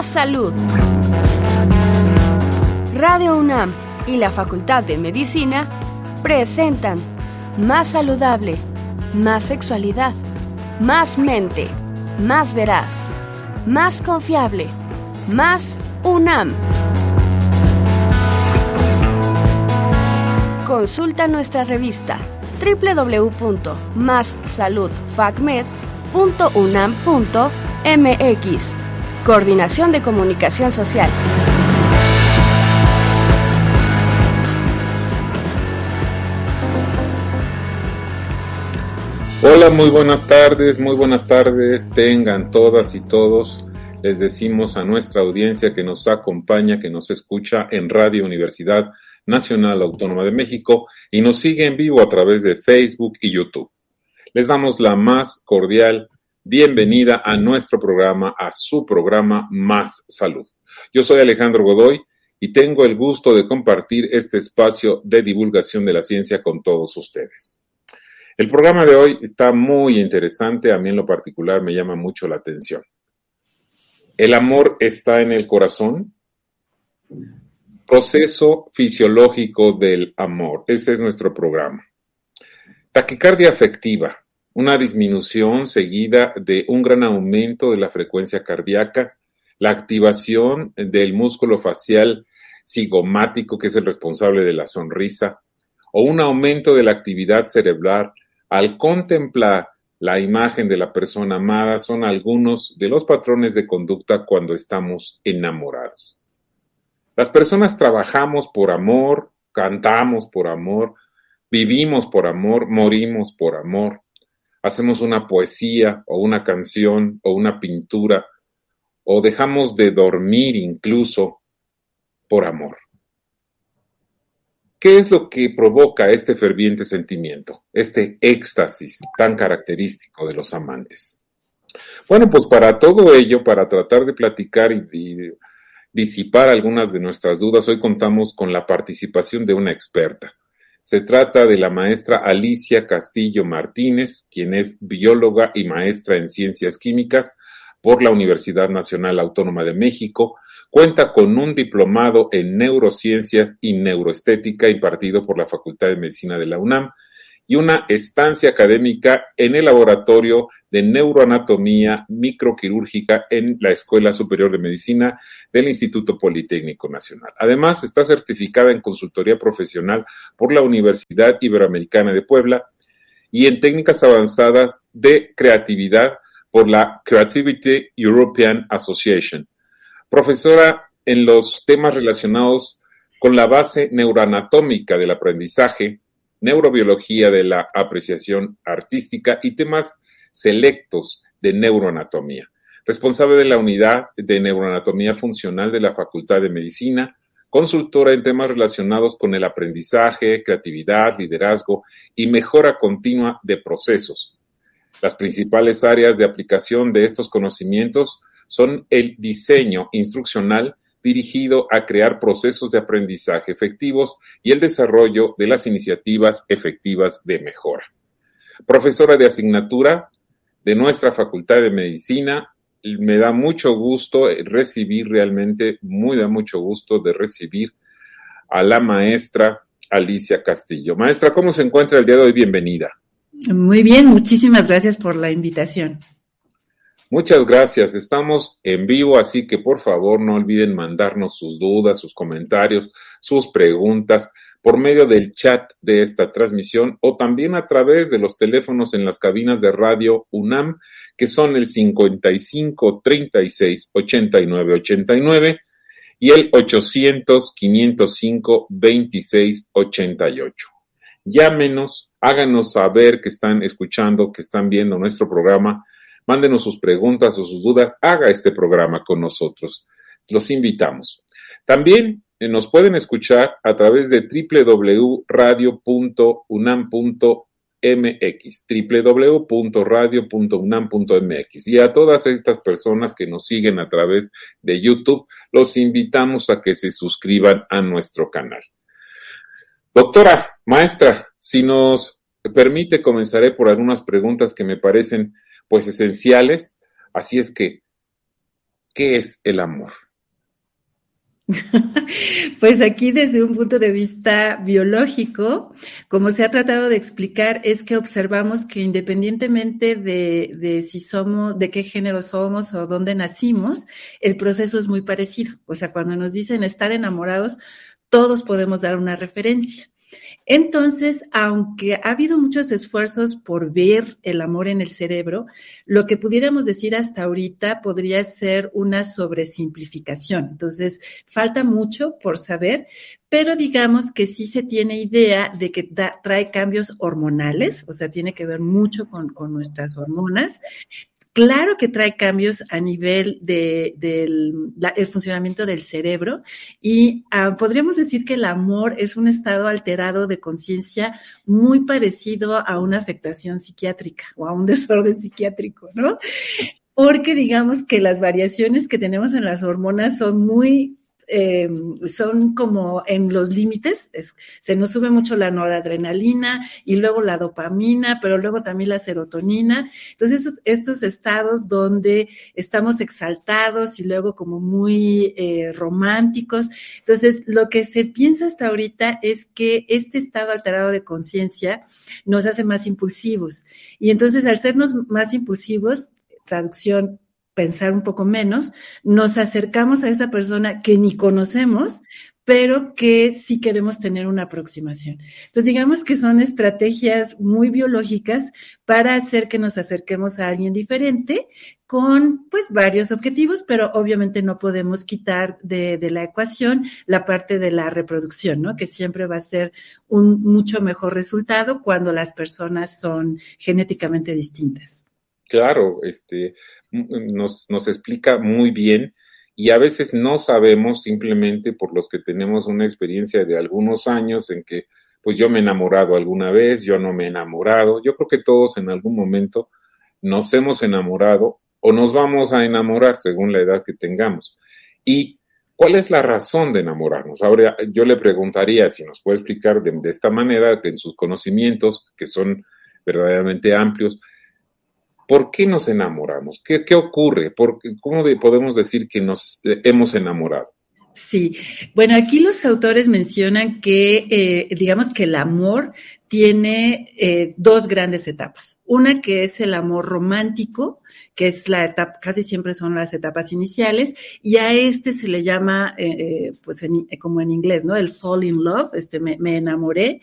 más salud. Radio UNAM y la Facultad de Medicina presentan Más saludable, más sexualidad, más mente, más veraz, más confiable, más UNAM. Consulta nuestra revista www.massaludfacmed.unam.mx. Coordinación de Comunicación Social. Hola, muy buenas tardes, muy buenas tardes, tengan todas y todos. Les decimos a nuestra audiencia que nos acompaña, que nos escucha en Radio Universidad Nacional Autónoma de México y nos sigue en vivo a través de Facebook y YouTube. Les damos la más cordial bienvenida a nuestro programa, a su programa Más Salud. Yo soy Alejandro Godoy y tengo el gusto de compartir este espacio de divulgación de la ciencia con todos ustedes. El programa de hoy está muy interesante, a mí en lo particular me llama mucho la atención. El amor está en el corazón. Proceso fisiológico del amor. Ese es nuestro programa. Taquicardia afectiva, una disminución seguida de un gran aumento de la frecuencia cardíaca, la activación del músculo facial cigomático, que es el responsable de la sonrisa, o un aumento de la actividad cerebral al contemplar la imagen de la persona amada son algunos de los patrones de conducta cuando estamos enamorados. Las personas trabajamos por amor, cantamos por amor, vivimos por amor, morimos por amor. Hacemos una poesía o una canción o una pintura o dejamos de dormir incluso por amor. ¿Qué es lo que provoca este ferviente sentimiento, este éxtasis tan característico de los amantes? Bueno, pues para todo ello, para tratar de platicar y, disipar algunas de nuestras dudas, hoy contamos con la participación de una experta. Se trata de la maestra Alicia Castillo Martínez, quien es bióloga y maestra en ciencias químicas por la Universidad Nacional Autónoma de México, Cuenta con un diplomado en neurociencias y neuroestética impartido por la Facultad de Medicina de la UNAM y una estancia académica en el Laboratorio de Neuroanatomía Microquirúrgica en la Escuela Superior de Medicina del Instituto Politécnico Nacional. Además, está certificada en consultoría profesional por la Universidad Iberoamericana de Puebla y en técnicas avanzadas de creatividad por la Creativity European Association profesora en los temas relacionados con la base neuroanatómica del aprendizaje, neurobiología de la apreciación artística y temas selectos de neuroanatomía. Responsable de la unidad de neuroanatomía funcional de la Facultad de Medicina, consultora en temas relacionados con el aprendizaje, creatividad, liderazgo y mejora continua de procesos. Las principales áreas de aplicación de estos conocimientos son el diseño instruccional dirigido a crear procesos de aprendizaje efectivos y el desarrollo de las iniciativas efectivas de mejora. Profesora de asignatura de nuestra Facultad de Medicina, me da mucho gusto recibir realmente, muy da mucho gusto de recibir a la maestra Alicia Castillo. Maestra, ¿cómo se encuentra el día de hoy? Bienvenida. Muy bien, muchísimas gracias por la invitación. Muchas gracias. Estamos en vivo, así que por favor no olviden mandarnos sus dudas, sus comentarios, sus preguntas por medio del chat de esta transmisión o también a través de los teléfonos en las cabinas de radio UNAM, que son el 55 36 89 89 y el 800 505 26 88. Llámenos, háganos saber que están escuchando, que están viendo nuestro programa Mándenos sus preguntas o sus dudas. Haga este programa con nosotros. Los invitamos. También eh, nos pueden escuchar a través de www.radio.unam.mx, www.radio.unam.mx. Y a todas estas personas que nos siguen a través de YouTube, los invitamos a que se suscriban a nuestro canal. Doctora, maestra, si nos permite, comenzaré por algunas preguntas que me parecen pues esenciales. Así es que ¿qué es el amor? Pues aquí desde un punto de vista biológico, como se ha tratado de explicar, es que observamos que independientemente de, de, si somos, de qué género somos o dónde nacimos, el proceso es muy parecido. O sea, cuando nos dicen estar enamorados, todos podemos dar una referencia. Entonces, aunque ha habido muchos esfuerzos por ver el amor en el cerebro, lo que pudiéramos decir hasta ahorita podría ser una sobresimplificación. Entonces, falta mucho por saber, pero digamos que sí se tiene idea de que trae cambios hormonales, o sea, tiene que ver mucho con, con nuestras hormonas, Claro que trae cambios a nivel del de, funcionamiento del cerebro y ah, podríamos decir que el amor es un estado alterado de conciencia muy parecido a una afectación psiquiátrica o a un desorden psiquiátrico, ¿no? Porque digamos que las variaciones que tenemos en las hormonas son muy eh, son como en los límites, se nos sube mucho la noradrenalina y luego la dopamina, pero luego también la serotonina. Entonces, estos, estados donde estamos exaltados y luego como muy eh, románticos. Entonces, lo que se piensa hasta ahorita es que este estado alterado de conciencia nos hace más impulsivos. Y entonces, al sernos más impulsivos, traducción pensar un poco menos, nos acercamos a esa persona que ni conocemos, pero que sí queremos tener una aproximación. Entonces, digamos que son estrategias muy biológicas para hacer que nos acerquemos a alguien diferente con, pues, varios objetivos, pero obviamente no podemos quitar de, de la ecuación la parte de la reproducción, ¿no? Que siempre va a ser un mucho mejor resultado cuando las personas son genéticamente distintas. Claro, este, nos, nos explica muy bien y a veces no sabemos simplemente por los que tenemos una experiencia de algunos años en que pues yo me he enamorado alguna vez, yo no me he enamorado, yo creo que todos en algún momento nos hemos enamorado o nos vamos a enamorar según la edad que tengamos. ¿Y cuál es la razón de enamorarnos? Ahora yo le preguntaría si nos puede explicar de, de esta manera, en sus conocimientos, que son verdaderamente amplios, ¿Por qué nos enamoramos? ¿Qué, ocurre? ¿Por ¿Cómo podemos decir que nos eh, hemos enamorado? Sí, bueno, aquí los autores mencionan que, eh, digamos que el amor tiene eh, dos grandes etapas. Una que es el amor romántico, que es la etapa, casi siempre son las etapas iniciales, y a este se le llama, eh, eh, pues como en inglés, ¿no? El fall in love, este me, enamoré.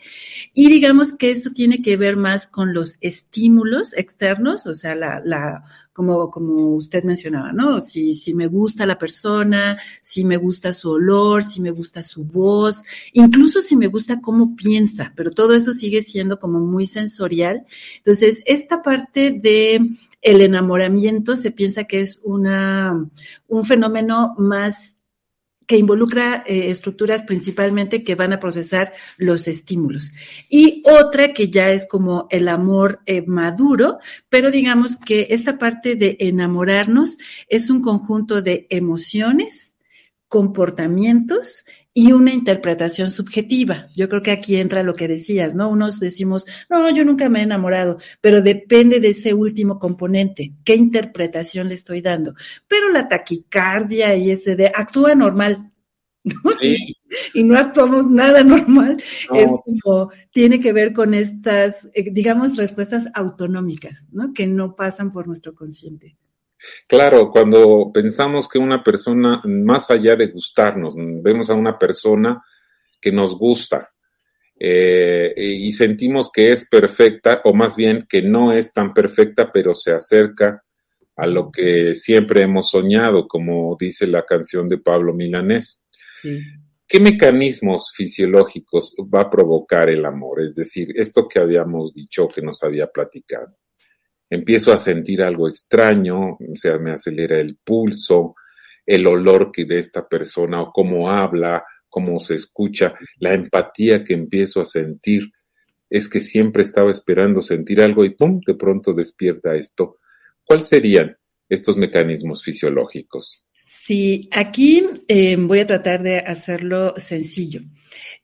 Y digamos que esto tiene que ver más con los estímulos externos, o sea, la, la como, como usted mencionaba, ¿no? Si, si me gusta la persona, si me gusta su olor, si me gusta su voz, incluso si me gusta cómo piensa, pero todo eso sigue siendo como muy sensorial. Entonces, esta parte de el enamoramiento se piensa que es una, un fenómeno más que involucra eh, estructuras principalmente que van a procesar los estímulos. Y otra que ya es como el amor eh, maduro, pero digamos que esta parte de enamorarnos es un conjunto de emociones, comportamientos y una interpretación subjetiva. Yo creo que aquí entra lo que decías, ¿no? Unos decimos, no, yo nunca me he enamorado, pero depende de ese último componente, qué interpretación le estoy dando. Pero la taquicardia y ese de actúa normal. ¿no? Sí. Y no actuamos nada normal. Es como, tiene que ver con estas, eh, digamos, respuestas autonómicas, ¿no? Que no pasan por nuestro consciente. Claro, cuando pensamos que una persona, más allá de gustarnos, vemos a una persona que nos gusta eh, y sentimos que es perfecta, o más bien que no es tan perfecta, pero se acerca a lo que siempre hemos soñado, como dice la canción de Pablo Milanés. ¿Qué mecanismos fisiológicos va a provocar el amor? Es decir, esto que habíamos dicho, que nos había platicado empiezo a sentir algo extraño, o sea, me acelera el pulso, el olor que de esta persona o cómo habla, cómo se escucha, la empatía que empiezo a sentir, es que siempre estaba esperando sentir algo y ¡pum! de pronto despierta esto. ¿Cuáles serían estos mecanismos fisiológicos? Sí, aquí eh, voy a tratar de hacerlo sencillo.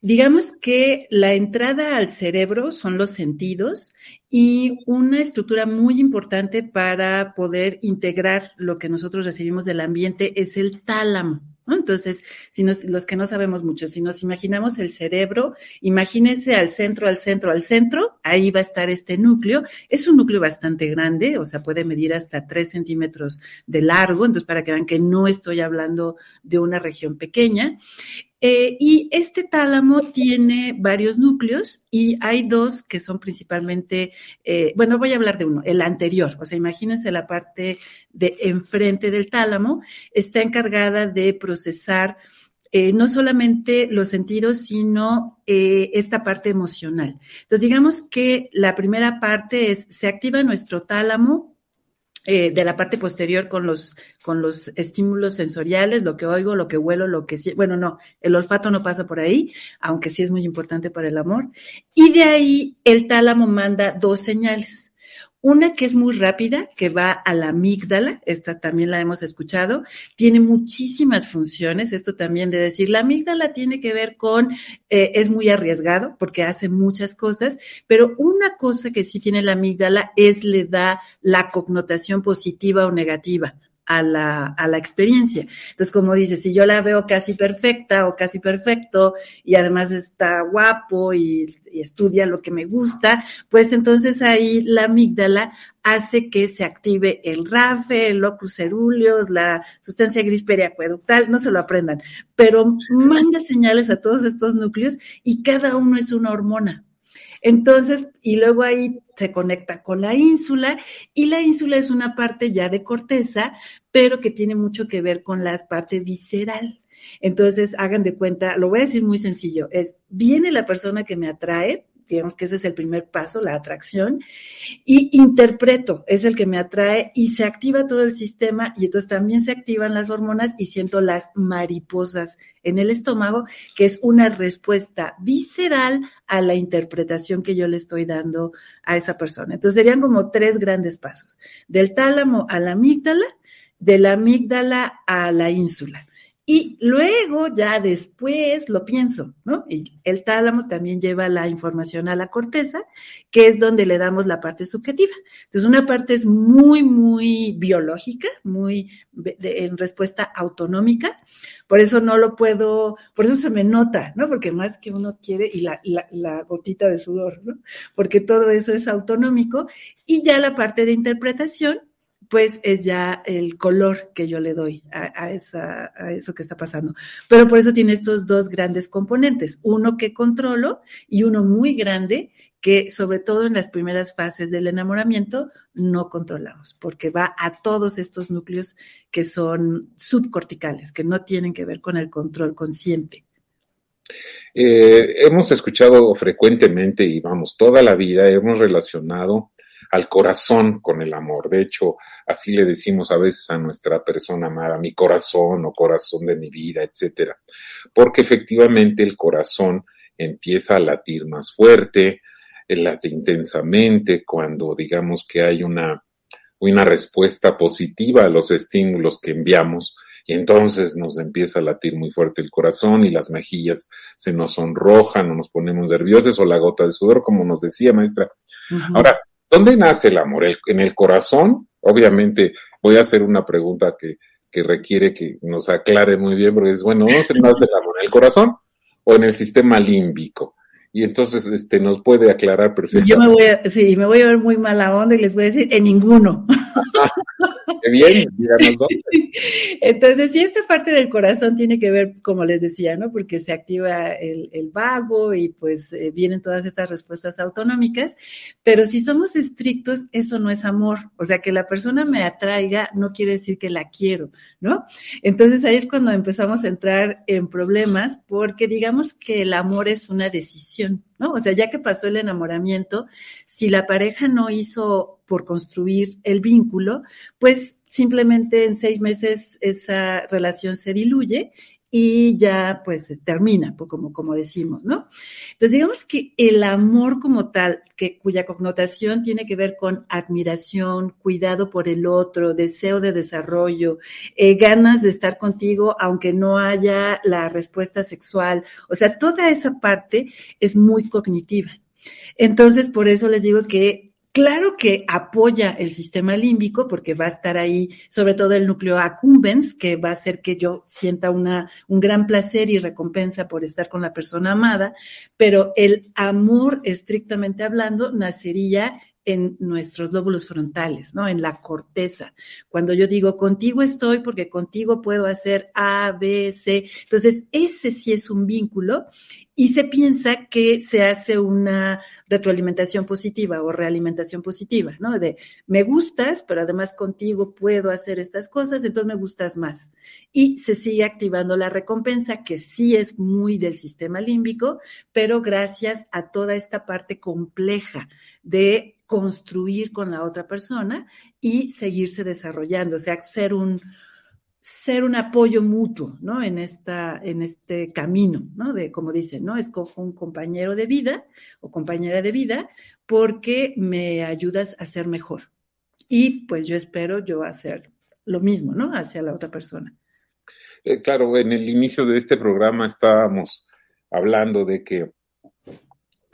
Digamos que la entrada al cerebro son los sentidos y una estructura muy importante para poder integrar lo que nosotros recibimos del ambiente es el tálamo. Entonces, si los que no sabemos mucho, si nos imaginamos el cerebro, imagínense al centro, al centro, al centro, ahí va a estar este núcleo. Es un núcleo bastante grande, o sea, puede medir hasta tres centímetros de largo, entonces para que vean que no estoy hablando de una región pequeña. Eh, y este tálamo tiene varios núcleos y hay dos que son principalmente, eh, bueno, voy a hablar de uno, el anterior, o sea, imagínense la parte de enfrente del tálamo, está encargada de procesar eh, no solamente los sentidos, sino esta parte emocional. Entonces, digamos que la primera parte es, se activa nuestro tálamo eh, de la parte posterior con los, con los estímulos sensoriales, lo que oigo, lo que huelo, lo que... Bueno, no, el olfato no pasa por ahí, aunque sí es muy importante para el amor. Y de ahí el tálamo manda dos señales. Una que es muy rápida, que va a la amígdala, esta también la hemos escuchado, tiene muchísimas funciones, esto también de decir, la amígdala tiene que ver con, eh, es muy arriesgado porque hace muchas cosas, pero una cosa que sí tiene la amígdala es le da la connotación positiva o negativa a la, a la experiencia. Entonces, como dice, si yo la veo casi perfecta o casi perfecto y además está guapo y, estudia lo que me gusta, pues entonces ahí la amígdala hace que se active el RAFE, el locus la sustancia gris periacueductal, no se lo aprendan, pero manda señales a todos estos núcleos y cada uno es una hormona. Entonces, y luego ahí se conecta con la ínsula y la ínsula es una parte ya de corteza, pero que tiene mucho que ver con la parte visceral. Entonces, hagan de cuenta, lo voy a decir muy sencillo, es, viene la persona que me atrae, digamos que ese es el primer paso, la atracción, y interpreto, es el que me atrae y se activa todo el sistema y entonces también se activan las hormonas y siento las mariposas en el estómago, que es una respuesta visceral a la interpretación que yo le estoy dando a esa persona. Entonces serían como tres grandes pasos, del tálamo a la amígdala, de la amígdala a la ínsula. Y luego, ya después, lo pienso, ¿no? El tálamo también lleva la información a la corteza, que es donde le damos la parte subjetiva. Entonces, una parte es muy, muy biológica, muy en respuesta autonómica. Por eso no lo puedo, por eso se me nota, ¿no? Porque más que uno quiere, y la, la, la gotita de sudor, ¿no? Porque todo eso es autonómico. Y ya la parte de interpretación, pues es ya el color que yo le doy a, esa, a, eso que está pasando. Pero por eso tiene estos dos grandes componentes, uno que controlo y uno muy grande que sobre todo en las primeras fases del enamoramiento no controlamos, porque va a todos estos núcleos que son subcorticales, que no tienen que ver con el control consciente. Eh, hemos escuchado frecuentemente y vamos, toda la vida hemos relacionado al corazón con el amor. De hecho, así le decimos a veces a nuestra persona amada, mi corazón o corazón de mi vida, etcétera. Porque efectivamente el corazón empieza a latir más fuerte, late intensamente cuando digamos que hay una, una respuesta positiva a los estímulos que enviamos y entonces nos empieza a latir muy fuerte el corazón y las mejillas se nos sonrojan o nos ponemos nerviosos o la gota de sudor, como nos decía maestra. Ahora, ¿Dónde nace el amor? ¿En el corazón? Obviamente voy a hacer una pregunta que, requiere que nos aclare muy bien, porque es, bueno, ¿dónde nace el amor? ¿En el corazón o en el sistema límbico? Y entonces este, nos puede aclarar perfectamente. Yo me voy a, sí, me voy a ver muy mala onda y les voy a decir, en ninguno. Qué bien, díganos Entonces, sí, esta parte del corazón tiene que ver, como les decía, ¿no? Porque se activa el, vago y pues eh, vienen todas estas respuestas autonómicas, pero si somos estrictos, eso no es amor. O sea, que la persona me atraiga no quiere decir que la quiero, ¿no? Entonces ahí es cuando empezamos a entrar en problemas porque digamos que el amor es una decisión. ¿no? O sea, ya que pasó el enamoramiento, si la pareja no hizo por construir el vínculo, pues simplemente en seis meses esa relación se diluye y ya pues termina, como, como decimos, ¿no? Entonces digamos que el amor como tal, que, cuya connotación tiene que ver con admiración, cuidado por el otro, deseo de desarrollo, eh, ganas de estar contigo aunque no haya la respuesta sexual, o sea, toda esa parte es muy cognitiva. Entonces, por eso les digo que Claro que apoya el sistema límbico porque va a estar ahí, sobre todo el núcleo accumbens, que va a hacer que yo sienta una, un gran placer y recompensa por estar con la persona amada, pero el amor, estrictamente hablando, nacería en nuestros lóbulos frontales, ¿no? En la corteza. Cuando yo digo contigo estoy porque contigo puedo hacer A, B, C. Entonces, ese sí es un vínculo y se piensa que se hace una retroalimentación positiva o realimentación positiva, ¿no? De me gustas, pero además contigo puedo hacer estas cosas, entonces me gustas más. Y se sigue activando la recompensa, que sí es muy del sistema límbico, pero gracias a toda esta parte compleja de construir con la otra persona y seguirse desarrollando, o sea, ser un, ser un apoyo mutuo, ¿no? En, esta, en este camino, ¿no? De, como dicen, ¿no? Escojo un compañero de vida o compañera de vida porque me ayudas a ser mejor. Y pues yo espero yo hacer lo mismo, ¿no? Hacia la otra persona. Eh, claro, en el inicio de este programa estábamos hablando de que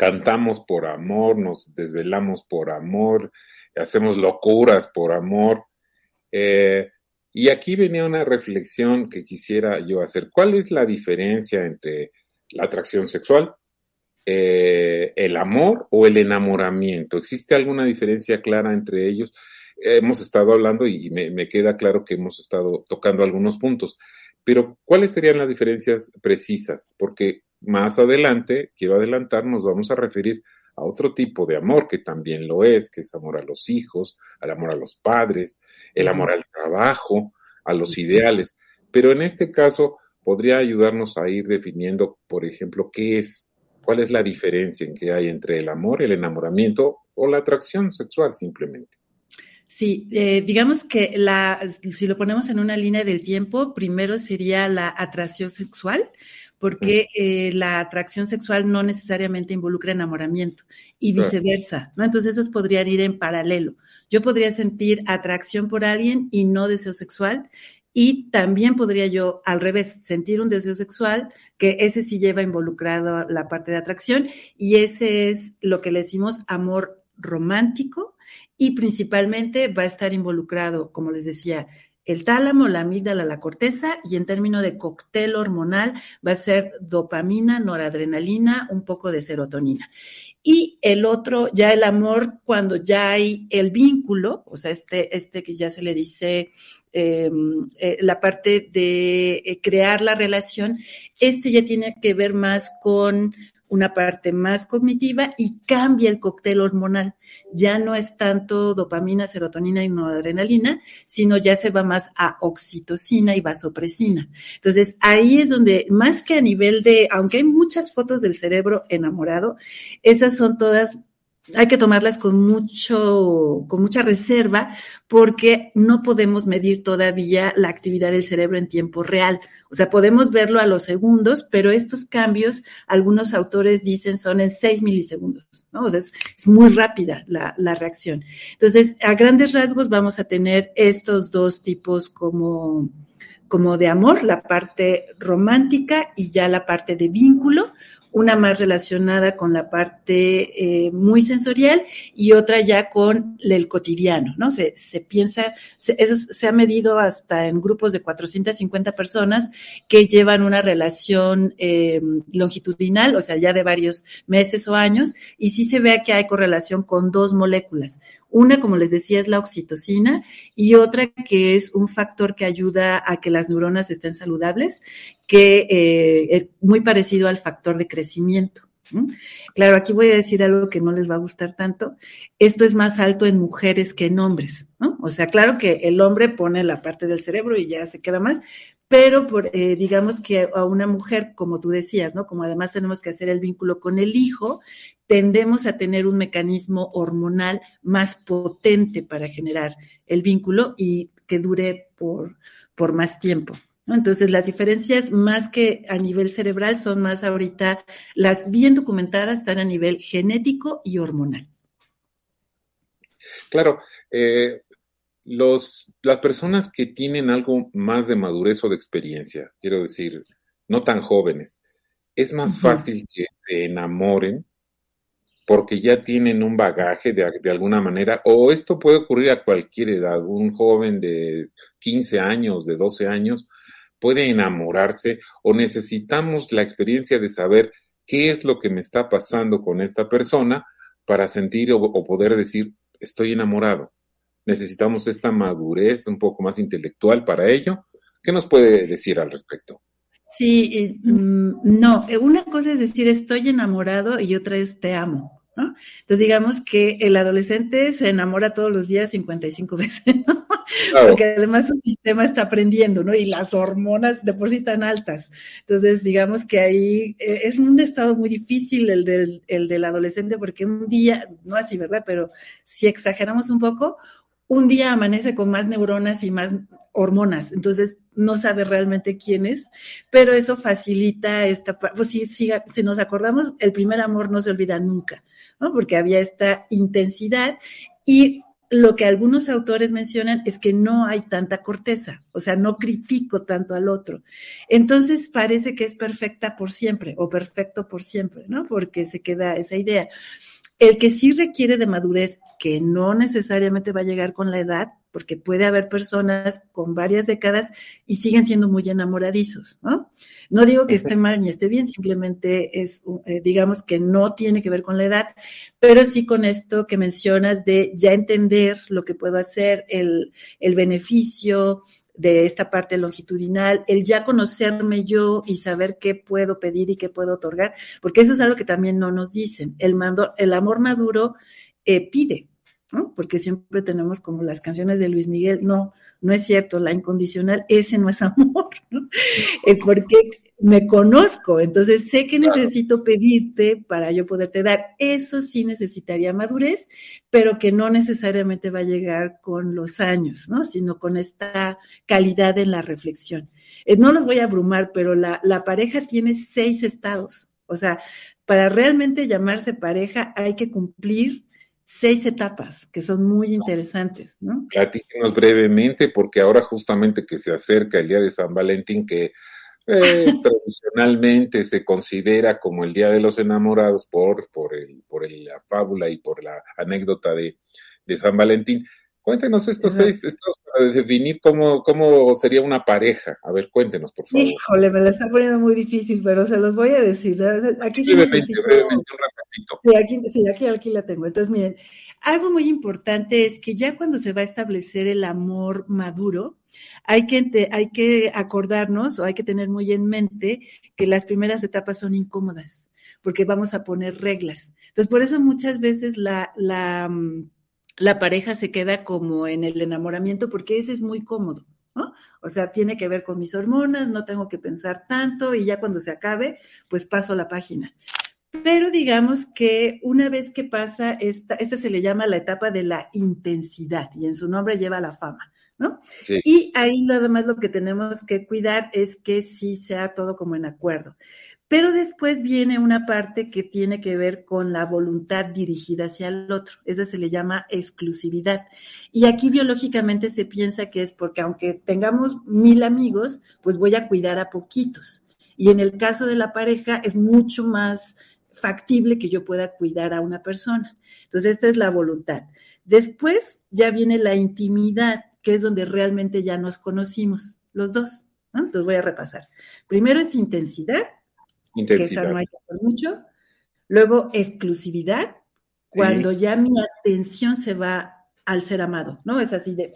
cantamos por amor, nos desvelamos por amor, hacemos locuras por amor. Eh, y aquí venía una reflexión que quisiera yo hacer. ¿Cuál es la diferencia entre la atracción sexual, eh, el amor o el enamoramiento? ¿Existe alguna diferencia clara entre ellos? hemos estado hablando y me, me, queda claro que hemos estado tocando algunos puntos, pero ¿cuáles serían las diferencias precisas? Porque más adelante, quiero adelantar, nos vamos a referir a otro tipo de amor que también lo es, que es amor a los hijos, al amor a los padres, el amor al trabajo, a los ideales. Pero en este caso podría ayudarnos a ir definiendo, por ejemplo, qué es, cuál es la diferencia en que hay entre el amor, el enamoramiento o la atracción sexual simplemente. Sí, eh, digamos que la, si lo ponemos en una línea del tiempo, primero sería la atracción sexual, porque eh, la atracción sexual no necesariamente involucra enamoramiento y viceversa, ¿no? Entonces esos podrían ir en paralelo. Yo podría sentir atracción por alguien y no deseo sexual y también podría yo, al revés, sentir un deseo sexual, que ese sí lleva involucrado la parte de atracción, y ese es lo que le decimos amor romántico, y principalmente va a estar involucrado, como les decía, el tálamo, la amígdala, la corteza y en términos de cóctel hormonal va a ser dopamina, noradrenalina, un poco de serotonina. Y el otro, ya el amor, cuando ya hay el vínculo, o sea, este, este que ya se le dice em, eh, la parte de eh, crear la relación, este ya tiene que ver más con una parte más cognitiva y cambia el cóctel hormonal. Ya no es tanto dopamina, serotonina y noradrenalina, sino ya se va más a oxitocina y vasopresina. Entonces, ahí es donde, más que a nivel de, aunque hay muchas fotos del cerebro enamorado, esas son todas hay que tomarlas con mucho, con mucha reserva, porque no podemos medir todavía la actividad del cerebro en tiempo real. O sea, podemos verlo a los segundos, pero estos cambios, algunos autores dicen son en seis milisegundos, ¿no? O sea, es, muy rápida la, la, reacción. Entonces, a grandes rasgos vamos a tener estos dos tipos como, como de amor, la parte romántica y ya la parte de vínculo una más relacionada con la parte eh, muy sensorial y otra ya con el cotidiano, ¿no? Se, se piensa, eso se ha medido hasta en grupos de 450 personas que llevan una relación eh, longitudinal, o sea, ya de varios meses o años, y sí se ve que hay correlación con dos moléculas. Una, como les decía, es la oxitocina y otra que es un factor que ayuda a que las neuronas estén saludables, que eh, es muy parecido al factor de crecimiento. Claro, aquí voy a decir algo que no les va a gustar tanto. Esto es más alto en mujeres que en hombres, ¿no? O sea, claro que el hombre pone la parte del cerebro y ya se queda más, pero eh, digamos que a una mujer, como tú decías, ¿no? Como además tenemos que hacer el vínculo con el hijo, tendemos a tener un mecanismo hormonal más potente para generar el vínculo y que dure por, por más tiempo. Entonces, las diferencias más que a nivel cerebral son más ahorita, las bien documentadas están a nivel genético y hormonal. Claro, eh, los, las personas que tienen algo más de madurez o de experiencia, quiero decir, no tan jóvenes, es más fácil que se enamoren porque ya tienen un bagaje de, alguna manera, o esto puede ocurrir a cualquier edad, un joven de 15 años, de 12 años, puede enamorarse o necesitamos la experiencia de saber qué es lo que me está pasando con esta persona para sentir o, o poder decir, estoy enamorado. Necesitamos esta madurez un poco más intelectual para ello. ¿Qué nos puede decir al respecto? Sí, mm, no, una cosa es decir estoy enamorado y otra es te amo. Entonces, digamos que el adolescente se enamora todos los días 55 veces, ¿no? Porque además su sistema está aprendiendo, ¿no? Y las hormonas de por sí están altas. Entonces, digamos que ahí eh, es un estado muy difícil el del, el del adolescente, porque un día, no así, ¿verdad? Pero si exageramos un poco, un día amanece con más neuronas y más hormonas, entonces no sabe realmente quién es, pero eso facilita esta, pues si, si, si, nos acordamos, el primer amor no se olvida nunca, ¿no? Porque había esta intensidad y lo que algunos autores mencionan es que no hay tanta corteza, o sea, no critico tanto al otro. Entonces parece que es perfecta por siempre o perfecto por siempre, ¿no? Porque se queda esa idea. El que sí requiere de madurez, que no necesariamente va a llegar con la edad, porque puede haber personas con varias décadas y siguen siendo muy enamoradizos, ¿no? No digo que esté mal ni esté bien, simplemente es, eh, digamos que no tiene que ver con la edad, pero sí con esto que mencionas de ya entender lo que puedo hacer, el, el beneficio, de esta parte longitudinal, el ya conocerme yo y saber qué puedo pedir y qué puedo otorgar, porque eso es algo que también no nos dicen. El, el amor maduro eh, pide, ¿no? Porque siempre tenemos como las canciones de Luis Miguel, no, no es cierto, la incondicional, ese no es amor, ¿no? Eh, porque me conozco, entonces sé que necesito pedirte para yo poderte dar. Eso sí necesitaría madurez, pero que no necesariamente va a llegar con los años, ¿no? Sino con esta calidad en la reflexión. Eh, no los voy a abrumar, pero la, la pareja tiene seis estados. O sea, para realmente llamarse pareja hay que cumplir seis etapas que son muy interesantes, ¿no? Platíquenos brevemente, porque ahora justamente que se acerca el día de San Valentín, que eh, tradicionalmente se considera como el Día de los Enamorados por, por, el, por la fábula y por la anécdota de, de San Valentín. Cuéntenos estos seis estados para definir cómo, cómo sería una pareja. A ver, cuéntenos, por favor. Híjole, me la está poniendo muy difícil, pero se los voy a decir. Aquí sí, necesito... sí, aquí, sí, aquí, aquí la tengo. Entonces, miren, algo muy importante es que ya cuando se va a establecer el amor maduro, hay que, hay que acordarnos o hay que tener muy en mente que las primeras etapas son incómodas, porque vamos a poner reglas. Entonces, por eso muchas veces la, la, mm, la pareja se queda como en el enamoramiento, porque ese es muy cómodo. ¿no? O sea, tiene que ver con mis hormonas, no tengo que pensar tanto y ya cuando se acabe, pues paso la página. Pero digamos que una vez que pasa, esta, esta se le llama la etapa de la intensidad y en su nombre lleva la fama. ¿no? Y ahí nada más lo que tenemos que cuidar es que sí sea todo como en acuerdo. Pero después viene una parte que tiene que ver con la voluntad dirigida hacia el otro. Esa se le llama exclusividad. Y aquí biológicamente se piensa que es porque aunque tengamos mil amigos, pues voy a cuidar a poquitos. Y en el caso de la pareja es mucho más factible que yo pueda cuidar a una persona. Entonces, esta es la voluntad. Después ya viene la intimidad que es donde realmente ya nos conocimos, los dos. Entonces voy a repasar. Primero es intensidad, intensidad. que esa no hay mucho. Luego exclusividad, cuando ya mi atención se va al ser amado, ¿no? Es así de,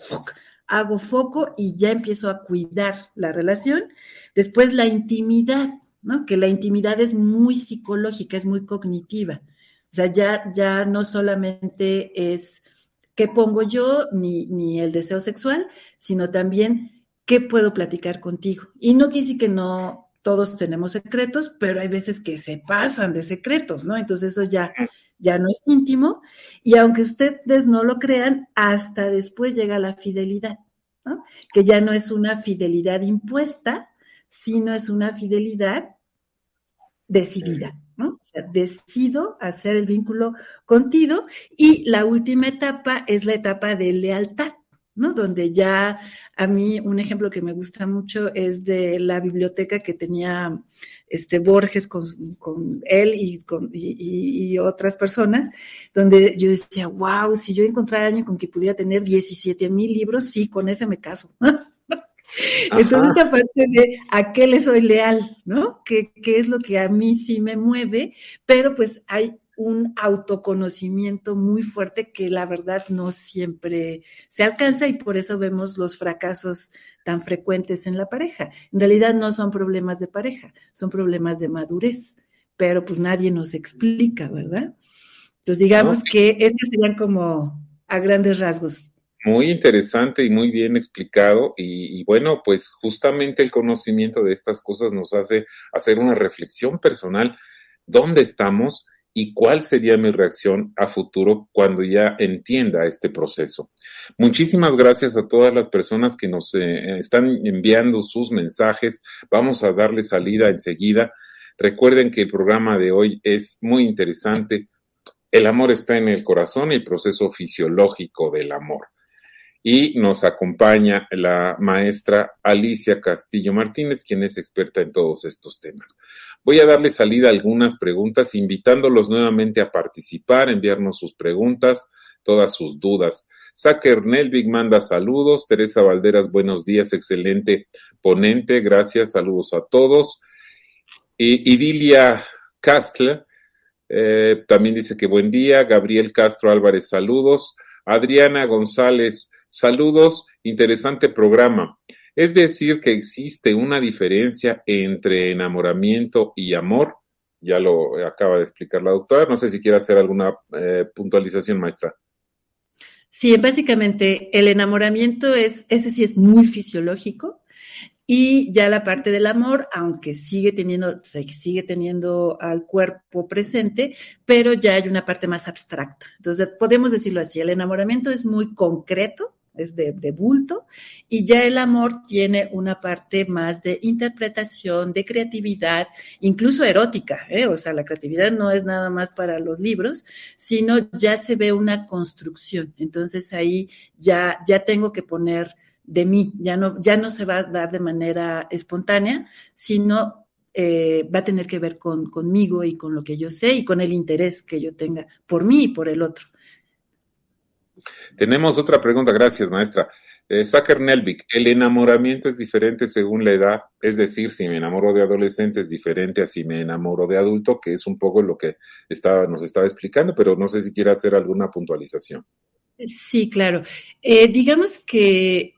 hago foco y ya empiezo a cuidar la relación. Después la intimidad, ¿no? Que la intimidad es muy psicológica, es muy cognitiva. O sea, ya, ya no solamente es qué pongo yo, ni, el deseo sexual, sino también qué puedo platicar contigo. Y no quiere decir que no todos tenemos secretos, pero hay veces que se pasan de secretos, ¿no? Entonces eso ya, ya no es íntimo. Y aunque ustedes no lo crean, hasta después llega la fidelidad. que ya no es una fidelidad impuesta, sino es una fidelidad decidida. ¿no? O sea, decido hacer el vínculo contigo y la última etapa es la etapa de lealtad. ¿No? Donde ya a mí un ejemplo que me gusta mucho es de la biblioteca que tenía este Borges con, él y, con, y, otras personas, donde yo decía, wow, si yo encontrara a alguien con que pudiera tener 17 mil libros, sí, con ese me caso. Entonces, aparte de a qué le soy leal, ¿no? ¿Qué, ¿Qué es lo que a mí sí me mueve? Pero pues hay un autoconocimiento muy fuerte que la verdad no siempre se alcanza y por eso vemos los fracasos tan frecuentes en la pareja. En realidad no son problemas de pareja, son problemas de madurez, pero pues nadie nos explica, ¿verdad? Entonces digamos que estos serían como a grandes rasgos. Muy interesante y muy bien explicado y, y, bueno, pues justamente el conocimiento de estas cosas nos hace hacer una reflexión personal. ¿Dónde estamos? Y cuál sería mi reacción a futuro cuando ya entienda este proceso. Muchísimas gracias a todas las personas que nos eh, están enviando sus mensajes. Vamos a darle salida enseguida. Recuerden que el programa de hoy es muy interesante. El amor está en el corazón y el proceso fisiológico del amor y nos acompaña la maestra Alicia Castillo Martínez, quien es experta en todos estos temas. Voy a darle salida a algunas preguntas, invitándolos nuevamente a participar, enviarnos sus preguntas, todas sus dudas. Saker Nelvig manda saludos. Teresa Valderas, buenos días, excelente ponente, gracias, saludos a todos. Y Idilia Castle eh, también dice que buen día. Gabriel Castro Álvarez, saludos. Adriana González, Saludos, interesante programa. Es decir, que existe una diferencia entre enamoramiento y amor. Ya lo acaba de explicar la doctora. No sé si quiere hacer alguna eh, puntualización, maestra. Sí, básicamente el enamoramiento es, ese sí es muy fisiológico. Y ya la parte del amor, aunque sigue teniendo, sigue teniendo al cuerpo presente, pero ya hay una parte más abstracta. Entonces, podemos decirlo así, el enamoramiento es muy concreto, es de, bulto, y ya el amor tiene una parte más de interpretación, de creatividad, incluso erótica, ¿eh? o sea, la creatividad no es nada más para los libros, sino ya se ve una construcción. Entonces ahí ya, ya tengo que poner de mí, ya no, ya no se va a dar de manera espontánea, sino eh, va a tener que ver con, conmigo y con lo que yo sé y con el interés que yo tenga por mí y por el otro. Tenemos otra pregunta, gracias maestra. Eh, Saker Nelvik, el enamoramiento es diferente según la edad, es decir, si me enamoro de adolescente es diferente a si me enamoro de adulto, que es un poco lo que estaba, nos estaba explicando, pero no sé si quiere hacer alguna puntualización. Sí, claro. Eh, digamos que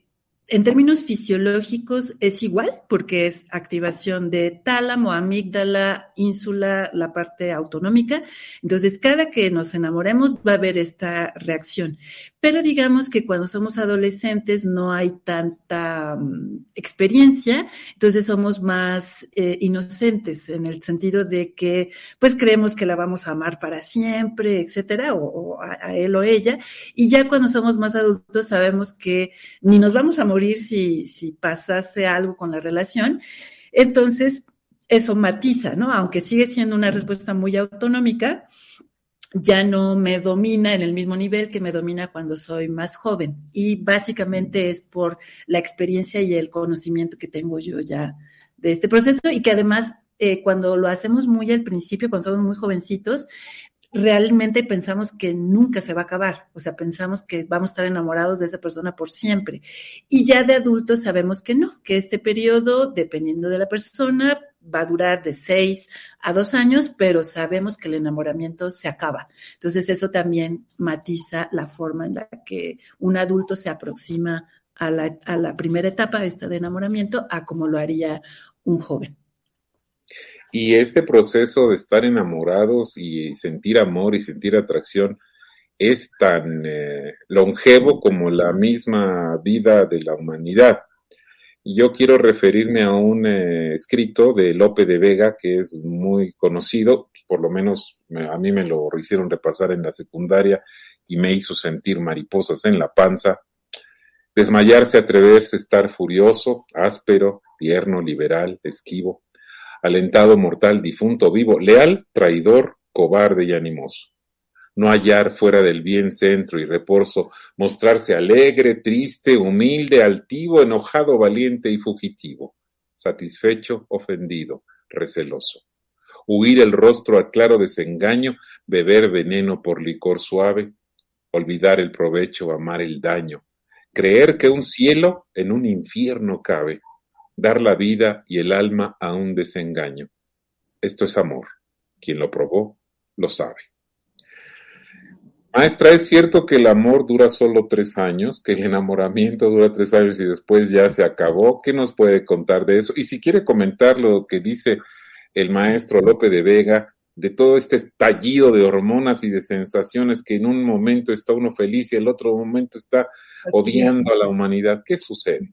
en términos fisiológicos es igual porque es activación de tálamo, amígdala, ínsula, la parte autonómica. Entonces, cada que nos enamoremos va a haber esta reacción. Pero digamos que cuando somos adolescentes no hay tanta mm, experiencia, entonces somos más eh, inocentes en el sentido de que pues creemos que la vamos a amar para siempre, etcétera, o, a, él o ella. Y ya cuando somos más adultos sabemos que ni nos vamos a morir si, si pasase algo con la relación. Entonces, eso matiza, ¿no? Aunque sigue siendo una respuesta muy autonómica, ya no me domina en el mismo nivel que me domina cuando soy más joven. Y básicamente es por la experiencia y el conocimiento que tengo yo ya de este proceso y que además eh, cuando lo hacemos muy al principio, cuando somos muy jovencitos, realmente pensamos que nunca se va a acabar, o sea, pensamos que vamos a estar enamorados de esa persona por siempre. Y ya de adultos sabemos que no, que este periodo, dependiendo de la persona, va a durar de seis a dos años, pero sabemos que el enamoramiento se acaba. Entonces eso también matiza la forma en la que un adulto se aproxima a la, primera etapa esta de enamoramiento a como lo haría un joven. Y este proceso de estar enamorados y sentir amor y sentir atracción es tan eh, longevo como la misma vida de la humanidad. Yo quiero referirme a un eh, escrito de Lope de Vega que es muy conocido, por lo menos a mí me lo hicieron repasar en la secundaria y me hizo sentir mariposas en la panza. Desmayarse, atreverse, estar furioso, áspero, tierno, liberal, esquivo, alentado, mortal, difunto, vivo, leal, traidor, cobarde y animoso. No hallar fuera del bien centro y reposo, mostrarse alegre, triste, humilde, altivo, enojado, valiente y fugitivo, satisfecho, ofendido, receloso. Huir el rostro a claro desengaño, beber veneno por licor suave, olvidar el provecho, amar el daño, creer que un cielo en un infierno cabe, dar la vida y el alma a un desengaño. Esto es amor. Quien lo probó, lo sabe. Maestra, ¿es cierto que el amor dura solo tres años, que el enamoramiento dura tres años y después ya se acabó? ¿Qué nos puede contar de eso? Y si quiere comentar lo que dice el maestro Lope de Vega, de todo este estallido de hormonas y de sensaciones que en un momento está uno feliz y el otro momento está odiando a la humanidad. ¿Qué sucede?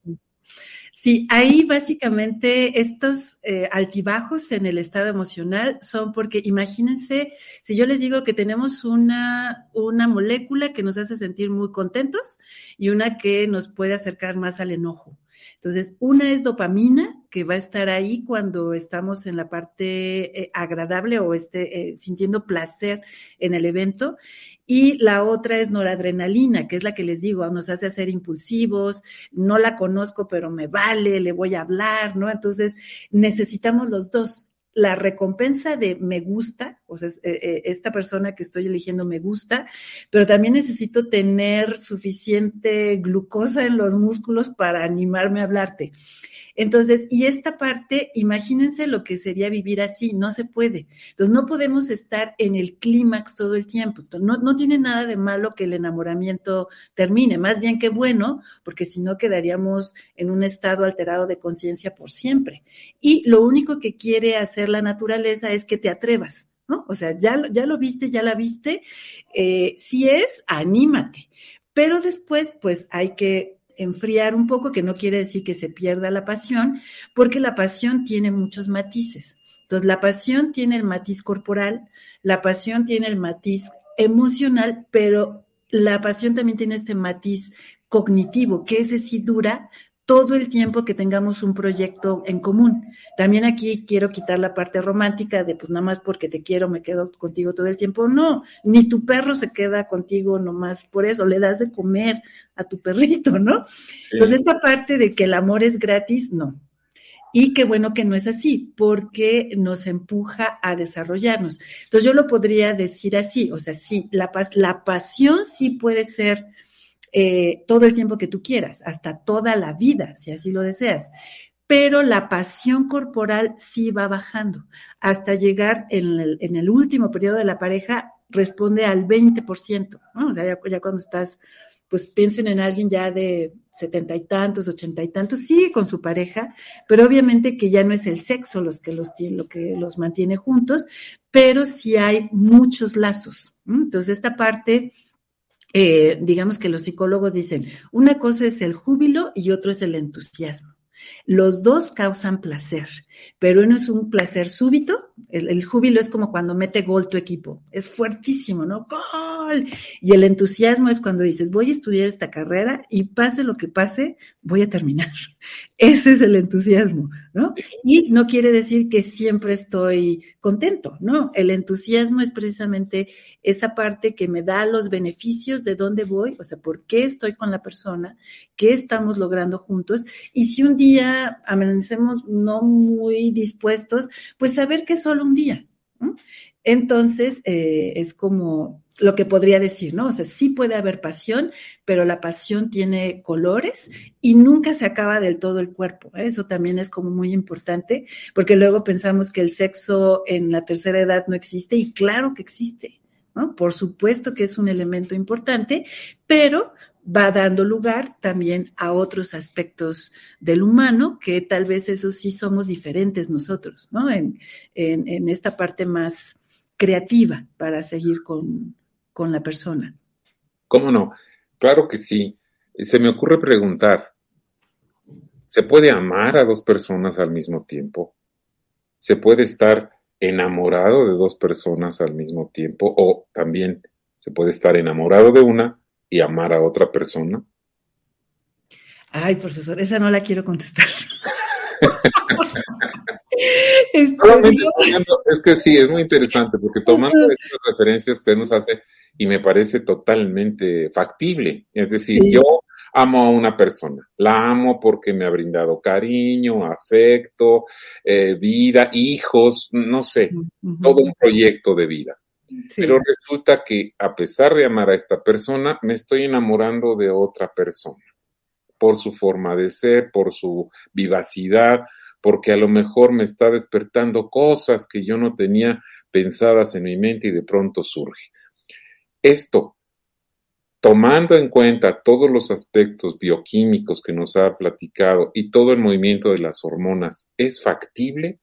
Sí, ahí básicamente estos eh, altibajos en el estado emocional son porque imagínense, si yo les digo que tenemos una, una molécula que nos hace sentir muy contentos y una que nos puede acercar más al enojo. Entonces, una es dopamina, que va a estar ahí cuando estamos en la parte eh, agradable o esté eh, sintiendo placer en el evento. Y la otra es noradrenalina, que es la que les digo, nos hace hacer impulsivos, no la conozco, pero me vale, le voy a hablar, ¿no? Entonces, necesitamos los dos la recompensa de me gusta, sea, eh, eh, esta persona que estoy eligiendo me gusta, pero también necesito tener suficiente glucosa en los músculos para animarme a hablarte. Entonces, y esta parte, imagínense lo que sería vivir así, no se puede. Entonces, no podemos estar en el clímax todo el tiempo. No, no tiene nada de malo que el enamoramiento termine, más bien que bueno, porque si no quedaríamos en un estado alterado de conciencia por siempre. Y lo único que quiere hacer la naturaleza es que te atrevas. ¿No? O sea, ya, ya lo viste, ya la viste. Eh, si es, anímate. Pero después, pues hay que enfriar un poco, que no quiere decir que se pierda la pasión, porque la pasión tiene muchos matices. Entonces, la pasión tiene el matiz corporal, la pasión tiene el matiz emocional, pero la pasión también tiene este matiz cognitivo, que ese sí dura todo el tiempo que tengamos un proyecto en común. También aquí quiero quitar la parte romántica de pues nada más porque te quiero me quedo contigo todo el tiempo. No, ni tu perro se queda contigo nomás por eso, le das de comer a tu perrito, ¿no? Entonces esta parte de que el amor es gratis, no. Y qué bueno que no es así, porque nos empuja a desarrollarnos. Entonces yo lo podría decir así, o sea, sí, la, la pasión sí puede ser eh, todo el tiempo que tú quieras, hasta toda la vida, si así lo deseas. Pero la pasión corporal sí va bajando hasta llegar en el, último periodo de la pareja, responde al 20%, ¿no? O sea, ya, cuando estás, pues piensen en alguien ya de setenta y tantos, ochenta y tantos, sigue con su pareja, pero obviamente que ya no es el sexo los que los, lo que los mantiene juntos, pero sí hay muchos lazos. Entonces, esta parte eh, digamos que los psicólogos dicen, una cosa es el júbilo y otro es el entusiasmo. Los dos causan placer, pero uno es un placer súbito. El, júbilo es como cuando mete gol tu equipo. Es fuertísimo, ¿no? Y el entusiasmo es cuando dices, voy a estudiar esta carrera y pase lo que pase, voy a terminar. Ese es el entusiasmo, ¿no? Y no quiere decir que siempre estoy contento, ¿no? El entusiasmo es precisamente esa parte que me da los beneficios de dónde voy, o sea, por qué estoy con la persona, qué estamos logrando juntos. Y si un día amanecemos no muy dispuestos, pues saber que es solo un día. Entonces, eh, es como lo que podría decir, ¿no? O sea, sí puede haber pasión, pero la pasión tiene colores y nunca se acaba del todo el cuerpo. ¿eh? Eso también es como muy importante, porque luego pensamos que el sexo en la tercera edad no existe y claro que existe. ¿no? Por supuesto que es un elemento importante, pero va dando lugar también a otros aspectos del humano, que tal vez eso sí somos diferentes nosotros, ¿no? En, esta parte más creativa para seguir con, con la persona. ¿Cómo no? Claro que sí. Se me ocurre preguntar, ¿se puede amar a dos personas al mismo tiempo? ¿Se puede estar enamorado de dos personas al mismo tiempo? ¿O también se puede estar enamorado de una y amar a otra persona? Ay, profesor, esa no la quiero contestar. Este, es que sí, es muy interesante, porque tomando estas referencias que usted nos hace, y me parece totalmente factible. Es decir, yo amo a una persona, la amo porque me ha brindado cariño, afecto, eh, vida, hijos, no sé, todo un proyecto de vida. Pero resulta que a pesar de amar a esta persona, me estoy enamorando de otra persona, por su forma de ser, por su vivacidad, porque a lo mejor me está despertando cosas que yo no tenía pensadas en mi mente y de pronto surge. Esto, tomando en cuenta todos los aspectos bioquímicos que nos ha platicado y todo el movimiento de las hormonas, ¿es factible?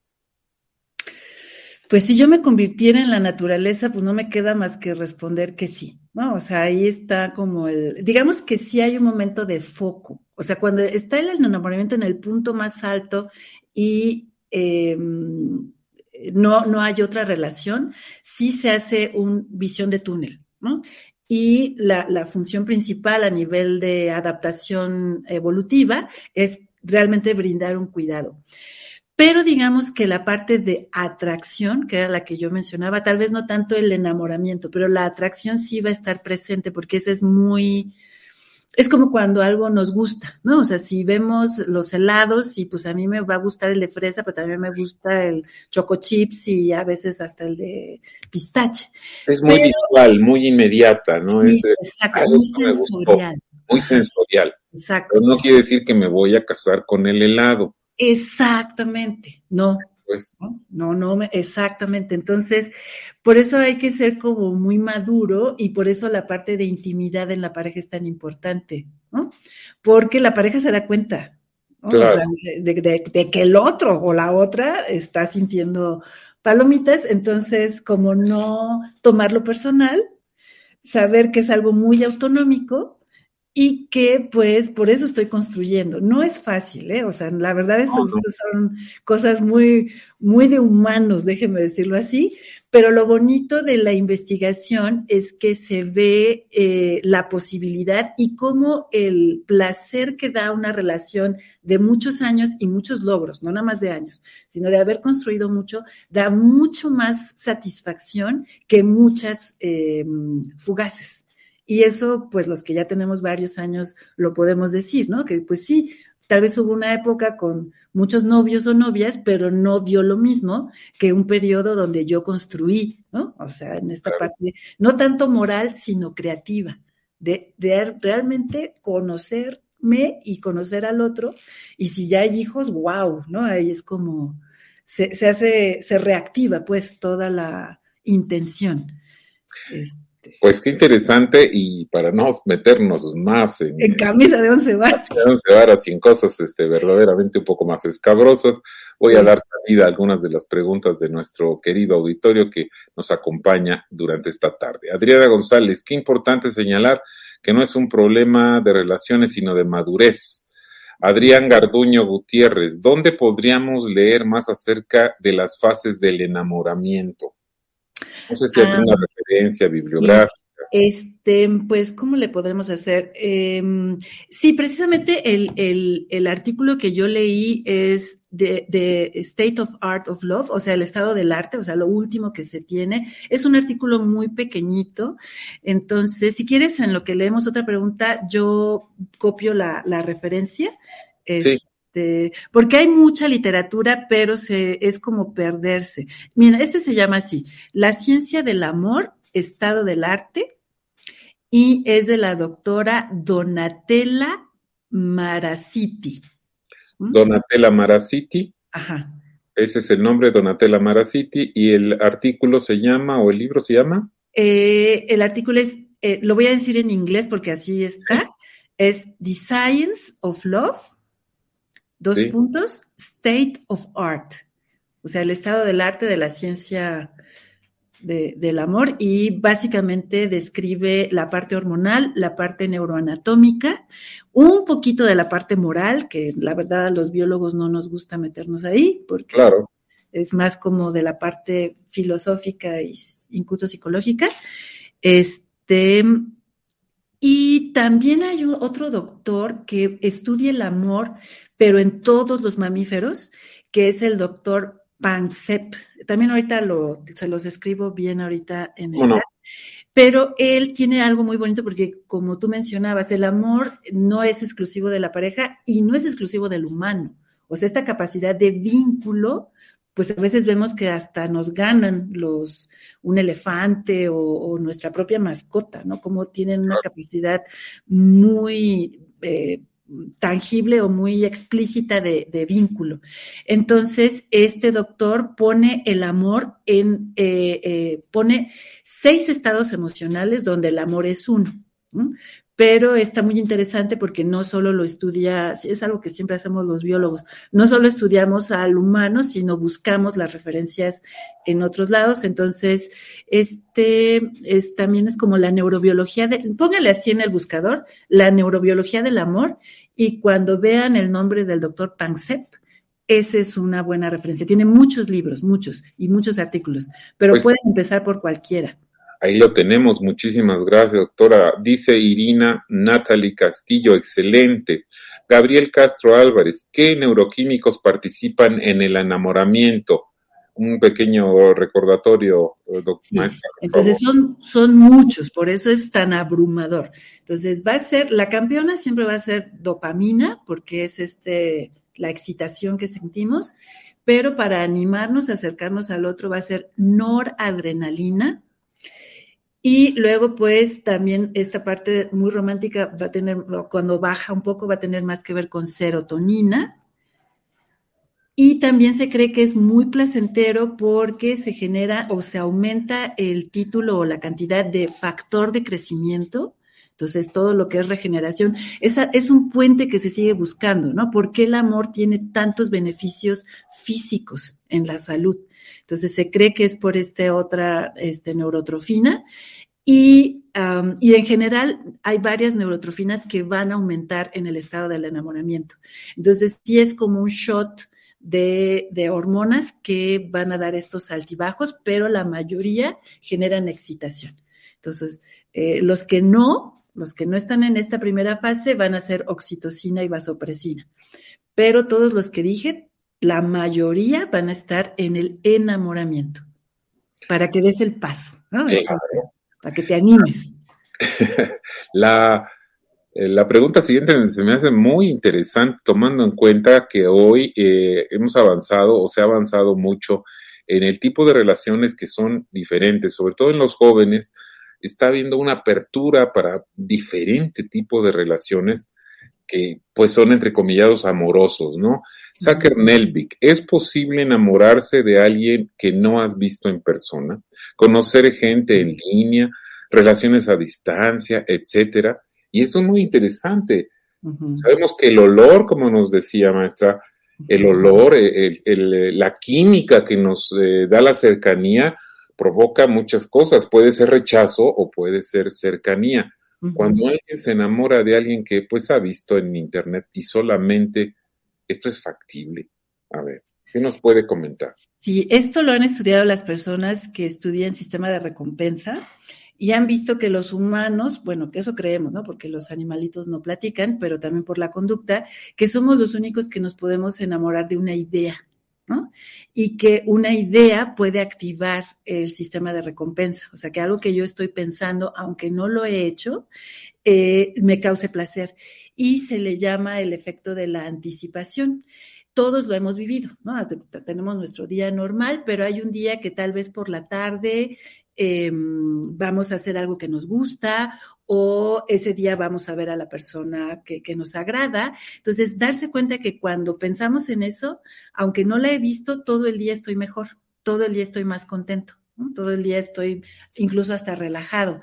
Pues si yo me convirtiera en la naturaleza, pues no me queda más que responder que sí, ¿no? O sea, ahí está como el, digamos que sí hay un momento de foco, o sea, cuando está el enamoramiento en el punto más alto y em, no, no hay otra relación, sí se hace una visión de túnel, ¿no? Y la, la función principal a nivel de adaptación evolutiva es realmente brindar un cuidado. Pero digamos que la parte de atracción, que era la que yo mencionaba, tal vez no tanto el enamoramiento, pero la atracción sí va a estar presente porque esa es muy, es como cuando algo nos gusta, ¿no? O sea, si vemos los helados y pues a mí me va a gustar el de fresa, pero también me gusta el choco chips y a veces hasta el de pistache. Es muy visual, muy inmediata, ¿no? Sí, exacto, muy sensorial. Muy sensorial. Exacto. Pero no quiere decir que me voy a casar con el helado. Exactamente, no. Pues. No, no, exactamente. Entonces, por eso hay que ser como muy maduro y por eso la parte de intimidad en la pareja es tan importante, ¿no? Porque la pareja se da cuenta de, que el otro o la otra está sintiendo palomitas, entonces como no tomarlo personal, saber que es algo muy autonómico y que pues por eso estoy construyendo. No es fácil, ¿eh? O sea, la verdad es que son cosas muy, muy de humanos, déjenme decirlo así, pero lo bonito de la investigación es que se ve eh, la posibilidad y cómo el placer que da una relación de muchos años y muchos logros, no nada más de años, sino de haber construido mucho, da mucho más satisfacción que muchas eh, fugaces. Y eso, pues los que ya tenemos varios años lo podemos decir, ¿no? Que pues sí, tal vez hubo una época con muchos novios o novias, pero no dio lo mismo que un periodo donde yo construí, ¿no? O sea, en esta parte, no tanto moral, sino creativa, de, de realmente conocerme y conocer al otro. Y si ya hay hijos, wow, ¿no? Ahí es como, se, se hace, se reactiva pues toda la intención. Este, este, pues qué interesante y para no meternos más en, en camisa de once varas. De once varas y en cosas este, verdaderamente un poco más escabrosas, voy a dar salida a algunas de las preguntas de nuestro querido auditorio que nos acompaña durante esta tarde. Adriana González, qué importante señalar que no es un problema de relaciones, sino de madurez. Adrián Garduño Gutiérrez, ¿dónde podríamos leer más acerca de las fases del enamoramiento? No sé si hay alguna ah, referencia bibliográfica. Este, pues, ¿cómo le podremos hacer? Em, sí, precisamente el, artículo que yo leí es de, State of Art of Love, o sea, el estado del arte, o sea, lo último que se tiene. Es un artículo muy pequeñito. Entonces, si quieres, en lo que leemos otra pregunta, yo copio la, referencia. sí. Este, porque hay mucha literatura, pero se, es como perderse. Mira, este se llama así, La ciencia del amor, estado del arte, y es de la doctora Donatella Marasiti. ¿Mm? Donatella Marasiti. Ajá. Ese es el nombre, Donatella Marasiti, y el artículo se llama, o el libro se llama. Eh, el artículo es, eh, lo voy a decir en inglés porque así está, es The Science of Love, Dos puntos, state of art, o sea, el estado del arte de la ciencia del amor y básicamente describe la parte hormonal, la parte neuroanatómica, un poquito de la parte moral, que la verdad a los biólogos no nos gusta meternos ahí, porque es más como de la parte filosófica e incluso psicológica. Este, Y también hay otro doctor que estudia el amor, pero en todos los mamíferos, que es el doctor Pansep. También ahorita lo, se los escribo bien ahorita en el chat. Pero él tiene algo muy bonito porque, como tú mencionabas, el amor no es exclusivo de la pareja y no es exclusivo del humano. O sea, esta capacidad de vínculo pues a veces vemos que hasta nos ganan los, un elefante o, nuestra propia mascota, ¿no? Como tienen una capacidad muy eh, tangible o muy explícita de, vínculo. Entonces, este doctor pone el amor en, eh, eh, pone seis estados emocionales donde el amor es uno pero está muy interesante porque no solo lo estudia, es algo que siempre hacemos los biólogos, no solo estudiamos al humano, sino buscamos las referencias en otros lados. Entonces, este es, también es como la neurobiología, de, póngale así en el buscador, la neurobiología del amor, y cuando vean el nombre del doctor Pansep, esa es una buena referencia. Tiene muchos libros, muchos, y muchos artículos, pero pues pueden empezar por cualquiera. Ahí lo tenemos. Muchísimas gracias, doctora. Dice Irina Natalie Castillo, excelente. Gabriel Castro Álvarez, ¿qué neuroquímicos participan en el enamoramiento? Un pequeño recordatorio, eh, doctora. Entonces son, son muchos, por eso es tan abrumador. Entonces va a ser, la campeona siempre va a ser dopamina, porque es este, la excitación que sentimos, pero para animarnos, acercarnos al otro va a ser noradrenalina, y luego, pues, también esta parte muy romántica va a tener, cuando baja un poco, va a tener más que ver con serotonina. Y también se cree que es muy placentero porque se genera o se aumenta el título o la cantidad de factor de crecimiento. Entonces, todo lo que es regeneración, esa es un puente que se sigue buscando, ¿no? ¿Por qué el amor tiene tantos beneficios físicos en la salud? Entonces se cree que es por esta otra este, neurotrofina. Y, y, en general hay varias neurotrofinas que van a aumentar en el estado del enamoramiento. Entonces sí es como un shot de, de, hormonas que van a dar estos altibajos, pero la mayoría generan excitación. Entonces, eh, los que no, los que no están en esta primera fase van a ser oxitocina y vasopresina. Pero todos los que dije la mayoría van a estar en el enamoramiento, para que des el paso, ¿no? para que te animes. la, eh, la, pregunta siguiente se me hace muy interesante, tomando en cuenta que hoy eh, hemos avanzado o se ha avanzado mucho en el tipo de relaciones que son diferentes, sobre todo en los jóvenes, está habiendo una apertura para diferente tipo de relaciones que pues son entrecomillados amorosos, ¿no? Saker Nelvik, ¿es posible enamorarse de alguien que no has visto en persona? Conocer gente en línea, relaciones a distancia, etcétera. Y esto es muy interesante. Sabemos que el olor, como nos decía maestra, el olor, la química que nos eh, da la cercanía provoca muchas cosas. Puede ser rechazo o puede ser cercanía. Cuando alguien se enamora de alguien que pues ha visto en internet y solamente ¿Esto es factible? A ver, ¿qué nos puede comentar? Sí, esto lo han estudiado las personas que estudian sistema de recompensa y han visto que los humanos, bueno, que eso creemos, ¿no? Porque los animalitos no platican, pero también por la conducta, que somos los únicos que nos podemos enamorar de una idea, Y que una idea puede activar el sistema de recompensa. O sea, que algo que yo estoy pensando, aunque no lo he hecho, eh, me cause placer. Y se le llama el efecto de la anticipación. Todos lo hemos vivido, ¿no? Tenemos nuestro día normal, pero hay un día que tal vez por la tarde em, vamos a hacer algo que nos gusta o ese día vamos a ver a la persona que, que, nos agrada. Entonces, darse cuenta que cuando pensamos en eso, aunque no la he visto, todo el día estoy mejor, todo el día estoy más contento, todo el día estoy incluso hasta relajado.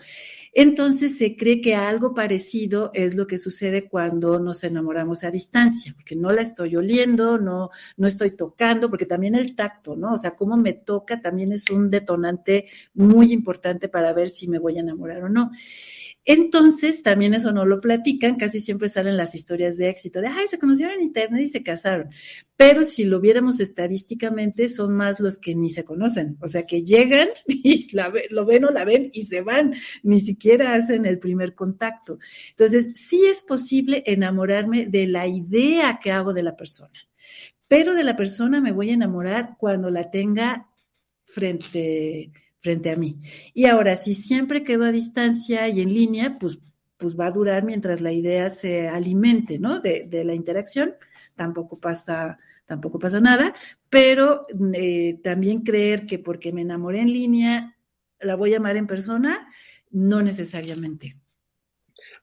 Entonces se cree que algo parecido es lo que sucede cuando nos enamoramos a distancia, porque no la estoy oliendo, no, no estoy tocando, porque también el tacto, ¿no? O sea, cómo me toca también es un detonante muy importante para ver si me voy a enamorar o no. Entonces, también eso no lo platican, casi siempre salen las historias de éxito, de, ay, se conocieron en internet y se casaron. Pero si lo viéramos estadísticamente, son más los que ni se conocen, o sea, que llegan y lo ven o la ven y se van, ni siquiera hacen el primer contacto. Entonces, sí es posible enamorarme de la idea que hago de la persona, pero de la persona me voy a enamorar cuando la tenga frente, frente a mí. Y ahora, si siempre quedo a distancia y en línea, pues, pues va a durar mientras la idea se alimente, ¿no? De, de la interacción, tampoco pasa tampoco pasa nada, pero eh, también creer que porque me enamoré en línea, la voy a amar en persona, no necesariamente.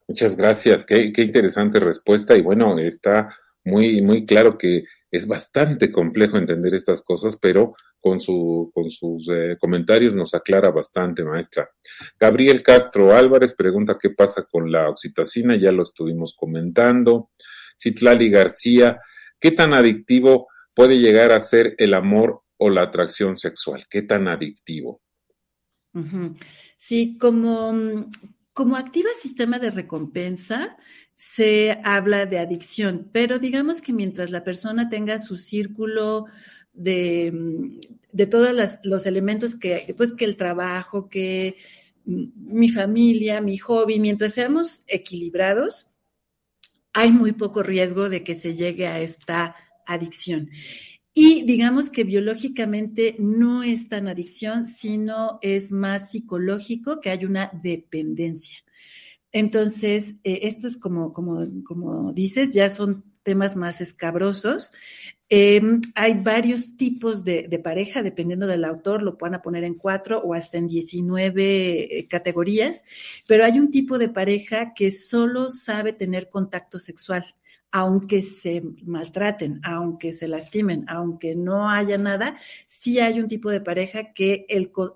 Muchas gracias, qué, interesante respuesta y bueno, está muy, muy claro que es bastante complejo entender estas cosas, pero con, su, con sus eh, comentarios nos aclara bastante, maestra. Gabriel Castro Álvarez pregunta qué pasa con la oxitocina, ya lo estuvimos comentando. Citlali García, ¿Qué tan adictivo puede llegar a ser el amor o la atracción sexual? ¿Qué tan adictivo? Sí, como, como activa sistema de recompensa, se habla de adicción, pero digamos que mientras la persona tenga su círculo de, de todos los elementos que, pues que el trabajo, que mi familia, mi hobby, mientras seamos equilibrados, hay muy poco riesgo de que se llegue a esta adicción. Y digamos que biológicamente no es tan adicción, sino es más psicológico, que hay una dependencia. Entonces, eh, esto es como, como, como dices, ya son temas más escabrosos. Em, hay varios tipos de, pareja, dependiendo del autor, lo pueden poner en cuatro o hasta en 19 eh, categorías, pero hay un tipo de pareja que solo sabe tener contacto sexual aunque se maltraten, aunque se lastimen, aunque no haya nada, sí hay un tipo de pareja que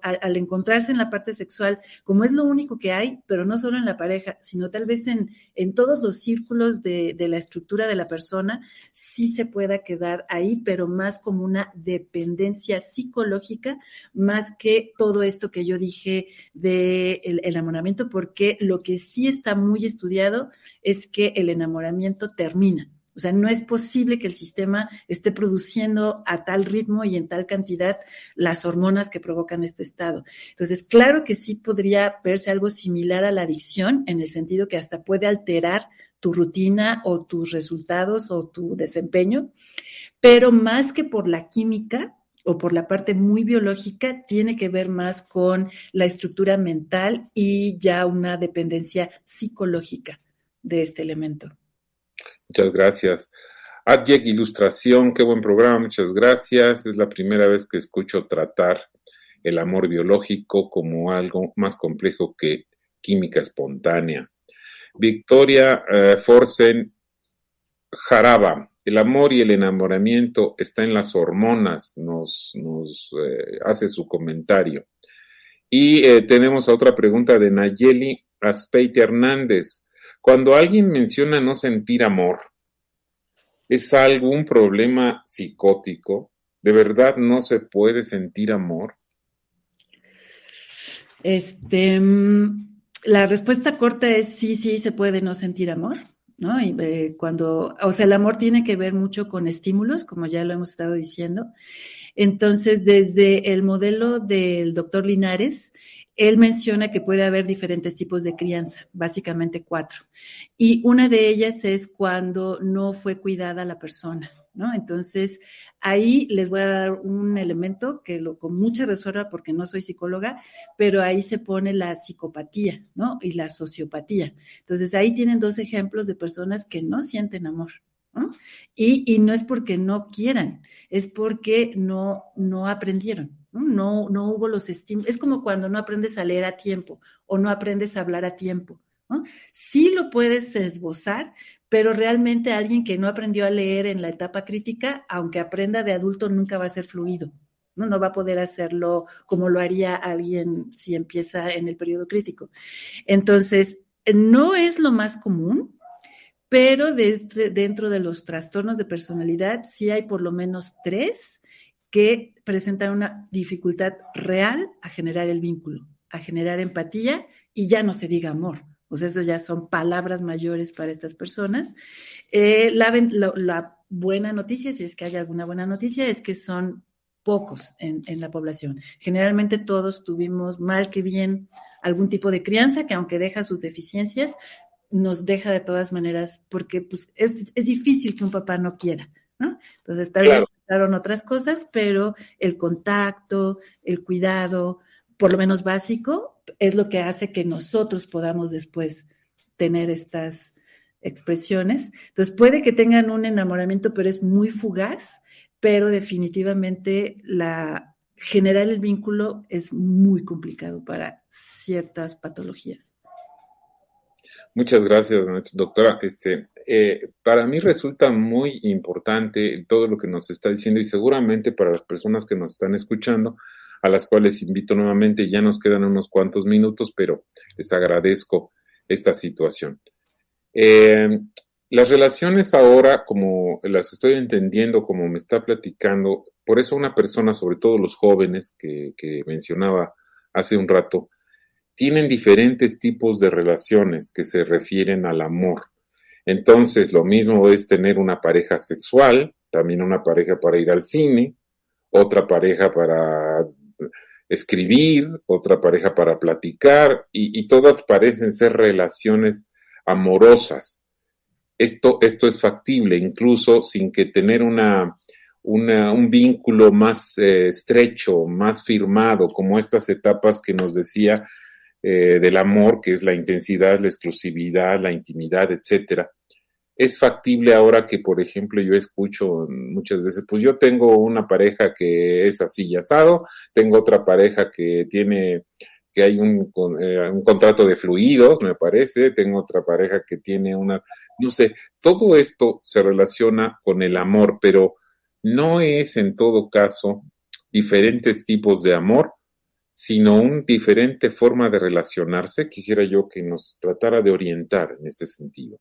al, encontrarse en la parte sexual, como es lo único que hay, pero no solo en la pareja, sino tal vez en, todos los círculos de, de la estructura de la persona, sí se pueda quedar ahí, pero más como una dependencia psicológica, más que todo esto que yo dije del de enamoramiento, porque lo que sí está muy estudiado es que el enamoramiento termina. O sea, no es posible que el sistema esté produciendo a tal ritmo y en tal cantidad las hormonas que provocan este estado. Entonces, claro que sí podría verse algo similar a la adicción, en el sentido que hasta puede alterar tu rutina o tus resultados o tu desempeño, pero más que por la química, o por la parte muy biológica, tiene que ver más con la estructura mental y ya una dependencia psicológica de este elemento. Muchas gracias. Adjek Ilustración, qué buen programa, muchas gracias. Es la primera vez que escucho tratar el amor biológico como algo más complejo que química espontánea. Victoria eh, Forsen Jaraba, el amor y el enamoramiento está en las hormonas, nos, eh, hace su comentario. Y eh, tenemos otra pregunta de Nayeli Aspeite Hernández. Cuando alguien menciona no sentir amor, ¿es algún problema psicótico? ¿De verdad no se puede sentir amor? Este, mm, la respuesta corta es sí, sí, se puede no sentir amor, ¿no? Y eh, cuando, o sea, el amor tiene que ver mucho con estímulos, como ya lo hemos estado diciendo. Entonces, desde el modelo del doctor Linares, él menciona que puede haber diferentes tipos de crianza, básicamente cuatro. Y una de ellas es cuando no fue cuidada la persona, ¿no? Entonces, ahí les voy a dar un elemento que lo, con mucha reserva porque no soy psicóloga, pero ahí se pone la psicopatía, ¿no? Y la sociopatía. Entonces, ahí tienen dos ejemplos de personas que no sienten amor. ¿no? Y, y no es porque no quieran, es porque no, no aprendieron. ¿No? No, hubo los estímulos. Es como cuando no aprendes a leer a tiempo o no aprendes a hablar a tiempo. ¿no? Sí lo puedes esbozar, pero realmente alguien que no aprendió a leer en la etapa crítica, aunque aprenda de adulto, nunca va a ser fluido. ¿no? no va a poder hacerlo como lo haría alguien si empieza en el periodo crítico. Entonces, no es lo más común, pero dentro de los trastornos de personalidad sí hay por lo menos tres que presentan una dificultad real a generar el vínculo, a generar empatía y ya no se diga amor. Sea, eso ya son palabras mayores para estas personas. Eh, la, buena noticia, si es que hay alguna buena noticia, es que son pocos en, la población. Generalmente todos tuvimos mal que bien algún tipo de crianza que aunque deja sus deficiencias, nos deja de todas maneras, porque pues, es, es difícil que un papá no quiera, ¿no? Entonces, tal vez claro. Otras cosas, pero el contacto, el cuidado, por lo menos básico, es lo que hace que nosotros podamos después tener estas expresiones. Entonces, puede que tengan un enamoramiento, pero es muy fugaz, pero definitivamente la generar el vínculo es muy complicado para ciertas patologías. Muchas gracias, doctora. Este, eh, para mí resulta muy importante todo lo que nos está diciendo y seguramente para las personas que nos están escuchando, a las cuales invito nuevamente, ya nos quedan unos cuantos minutos, pero les agradezco esta situación. Eh, las relaciones ahora, como las estoy entendiendo, como me está platicando, por eso una persona, sobre todo los jóvenes que, que mencionaba hace un rato, tienen diferentes tipos de relaciones que se refieren al amor. Entonces, lo mismo es tener una pareja sexual, también una pareja para ir al cine, otra pareja para escribir, otra pareja para platicar, y, todas parecen ser relaciones amorosas. Esto, esto es factible, incluso sin que tener una, un vínculo más eh, estrecho, más firmado, como estas etapas que nos decía eh, del amor, que es la intensidad, la exclusividad, la intimidad, etcétera. Es factible ahora que, por ejemplo, yo escucho muchas veces, pues yo tengo una pareja que es así y asado, tengo otra pareja que tiene, que hay un, eh, un contrato de fluidos, me parece, tengo otra pareja que tiene una, no sé, todo esto se relaciona con el amor, pero no es en todo caso diferentes tipos de amor, sino una diferente forma de relacionarse. Quisiera yo que nos tratara de orientar en ese sentido.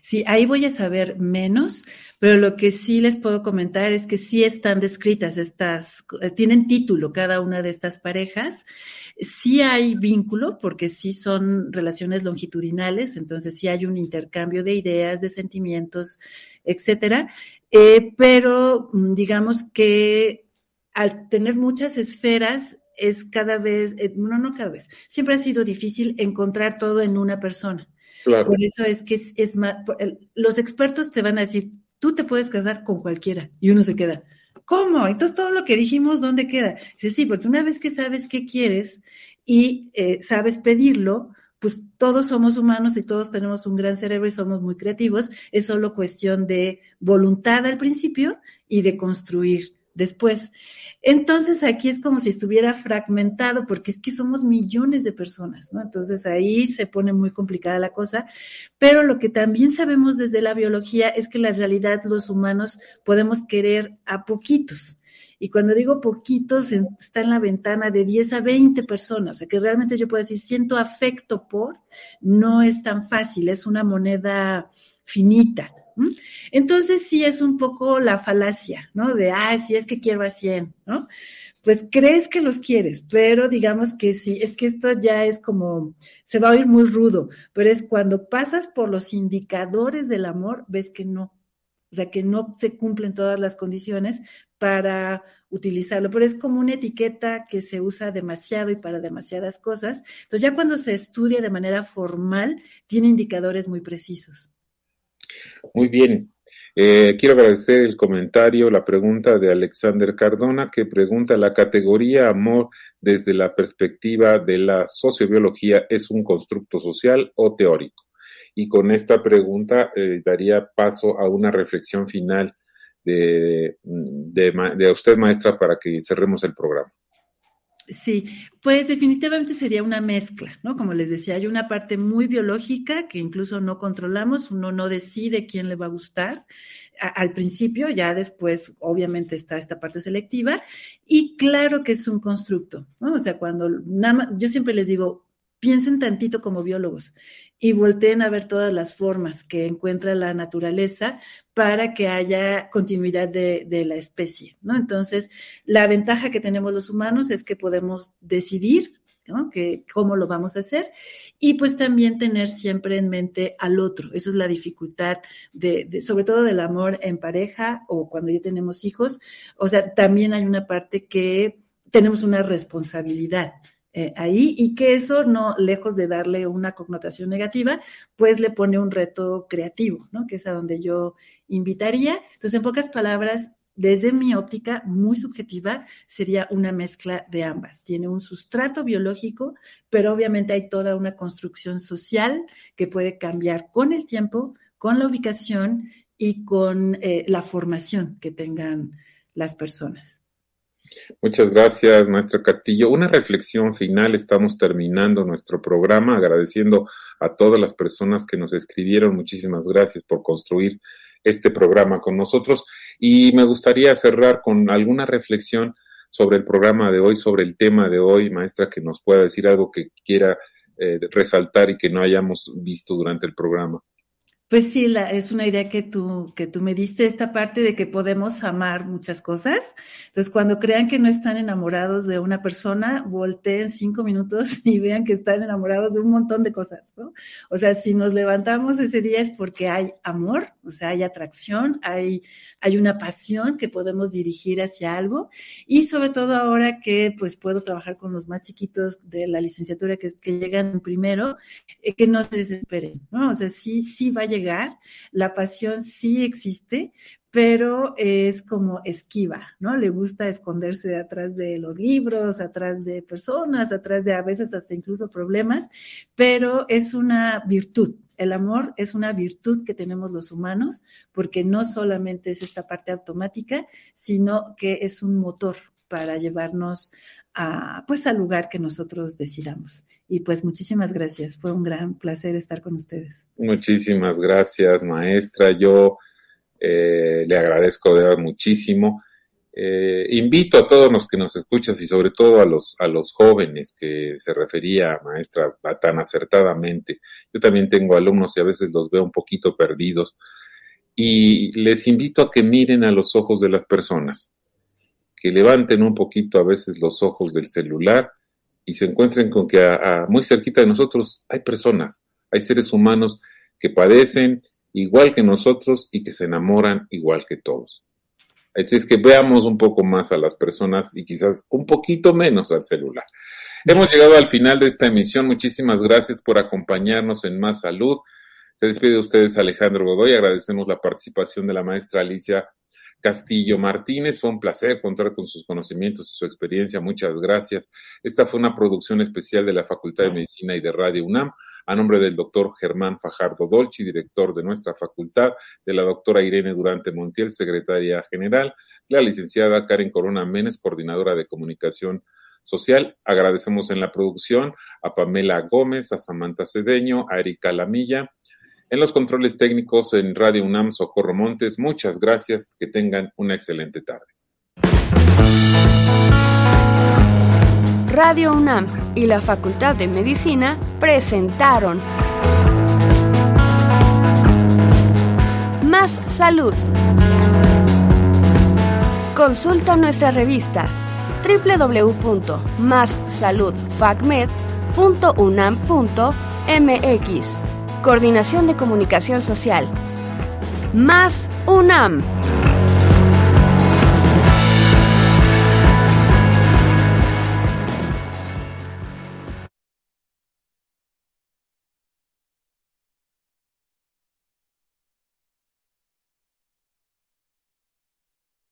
Sí, ahí voy a saber menos, pero lo que sí les puedo comentar es que sí están descritas estas, eh, tienen título cada una de estas parejas. Sí hay vínculo, porque sí son relaciones longitudinales, entonces sí hay un intercambio de ideas, de sentimientos, etcétera. Eh, pero mm, digamos que al tener muchas esferas, es cada vez, eh, no, no cada vez, siempre ha sido difícil encontrar todo en una persona. Claro. Por eso es que es, más, los expertos te van a decir, tú te puedes casar con cualquiera y uno se queda. ¿Cómo? Entonces todo lo que dijimos, ¿dónde queda? Dice, sí, porque una vez que sabes qué quieres y eh, sabes pedirlo, pues todos somos humanos y todos tenemos un gran cerebro y somos muy creativos. Es solo cuestión de voluntad al principio y de construir después. Entonces aquí es como si estuviera fragmentado, porque es que somos millones de personas, ¿no? Entonces ahí se pone muy complicada la cosa, pero lo que también sabemos desde la biología es que la realidad los humanos podemos querer a poquitos. Y cuando digo poquitos, está en la ventana de 10 a 20 personas. O sea, que realmente yo puedo decir, siento afecto por, no es tan fácil, es una moneda finita. Entonces sí es un poco la falacia, ¿no? De, ah, sí es que quiero a 100, ¿no? Pues crees que los quieres, pero digamos que sí, es que esto ya es como, se va a oír muy rudo, pero es cuando pasas por los indicadores del amor, ves que no, o sea, que no se cumplen todas las condiciones para utilizarlo, pero es como una etiqueta que se usa demasiado y para demasiadas cosas. Entonces ya cuando se estudia de manera formal, tiene indicadores muy precisos. Muy bien. Eh, quiero agradecer el comentario, la pregunta de Alexander Cardona, que pregunta, ¿la categoría amor desde la perspectiva de la sociobiología es un constructo social o teórico? Y con esta pregunta eh, daría paso a una reflexión final de, de usted, maestra, para que cerremos el programa. Sí, pues definitivamente sería una mezcla, ¿no? Como les decía, hay una parte muy biológica que incluso no controlamos, uno no decide quién le va a gustar al principio, ya después obviamente está esta parte selectiva y claro que es un constructo, ¿no? O sea, cuando nada yo siempre les digo, piensen tantito como biólogos y volteen a ver todas las formas que encuentra la naturaleza para que haya continuidad de, la especie, ¿no? Entonces, la ventaja que tenemos los humanos es que podemos decidir ¿no? Que, cómo lo vamos a hacer y pues también tener siempre en mente al otro. Eso es la dificultad de, sobre todo del amor en pareja o cuando ya tenemos hijos. O sea, también hay una parte que tenemos una responsabilidad eh, ahí y que eso no, lejos de darle una connotación negativa, pues le pone un reto creativo, ¿no? Que es a donde yo invitaría. Entonces, en pocas palabras, desde mi óptica muy subjetiva, sería una mezcla de ambas. Tiene un sustrato biológico, pero obviamente hay toda una construcción social que puede cambiar con el tiempo, con la ubicación y con eh, la formación que tengan las personas. Muchas gracias, maestra Castillo. Una reflexión final. Estamos terminando nuestro programa agradeciendo a todas las personas que nos escribieron. Muchísimas gracias por construir este programa con nosotros. Y me gustaría cerrar con alguna reflexión sobre el programa de hoy, sobre el tema de hoy, maestra, que nos pueda decir algo que quiera eh, resaltar y que no hayamos visto durante el programa. Pues sí, la, es una idea que tú, que tú me diste, esta parte de que podemos amar muchas cosas. Entonces, cuando crean que no están enamorados de una persona, volteen cinco minutos y vean que están enamorados de un montón de cosas, ¿no? O sea, si nos levantamos ese día es porque hay amor, o sea, hay atracción, hay, hay una pasión que podemos dirigir hacia algo. Y sobre todo ahora que pues puedo trabajar con los más chiquitos de la licenciatura que, que llegan primero, eh, que no se desesperen, ¿no? O sea, sí, sí vaya llegar, la pasión sí existe, pero es como esquiva, ¿no? Le gusta esconderse atrás de los libros, atrás de personas, atrás de a veces hasta incluso problemas, pero es una virtud. El amor es una virtud que tenemos los humanos porque no solamente es esta parte automática, sino que es un motor para llevarnos a, pues al lugar que nosotros decidamos. Y pues muchísimas gracias, fue un gran placer estar con ustedes. Muchísimas gracias, maestra. Yo eh, le agradezco de muchísimo. Eh, invito a todos los que nos escuchas y sobre todo a los, a los jóvenes que se refería, maestra, tan acertadamente. Yo también tengo alumnos y a veces los veo un poquito perdidos. Y les invito a que miren a los ojos de las personas que levanten un poquito a veces los ojos del celular y se encuentren con que muy cerquita de nosotros hay personas, hay seres humanos que padecen igual que nosotros y que se enamoran igual que todos. Así es que veamos un poco más a las personas y quizás un poquito menos al celular. Hemos llegado al final de esta emisión. Muchísimas gracias por acompañarnos en Más Salud. Se despide de ustedes Alejandro Godoy. Agradecemos la participación de la maestra Alicia Castillo Martínez. Fue un placer contar con sus conocimientos y su experiencia. Muchas gracias. Esta fue una producción especial de la Facultad de Medicina y de Radio UNAM, a nombre del doctor Germán Fajardo Dolci, director de nuestra facultad, de la doctora Irene Durante Montiel, secretaria general, la licenciada Karen Corona Menes, coordinadora de comunicación social. Agradecemos en la producción a Pamela Gómez, a Samantha Cedeño, a Erika Lamilla en los controles técnicos en Radio UNAM Socorro Montes, muchas gracias, que tengan una excelente tarde. Radio UNAM y la Facultad de Medicina presentaron Más Salud. Consulta nuestra revista www.massaludfacmed.unam.mx Coordinación de Comunicación Social. Más UNAM.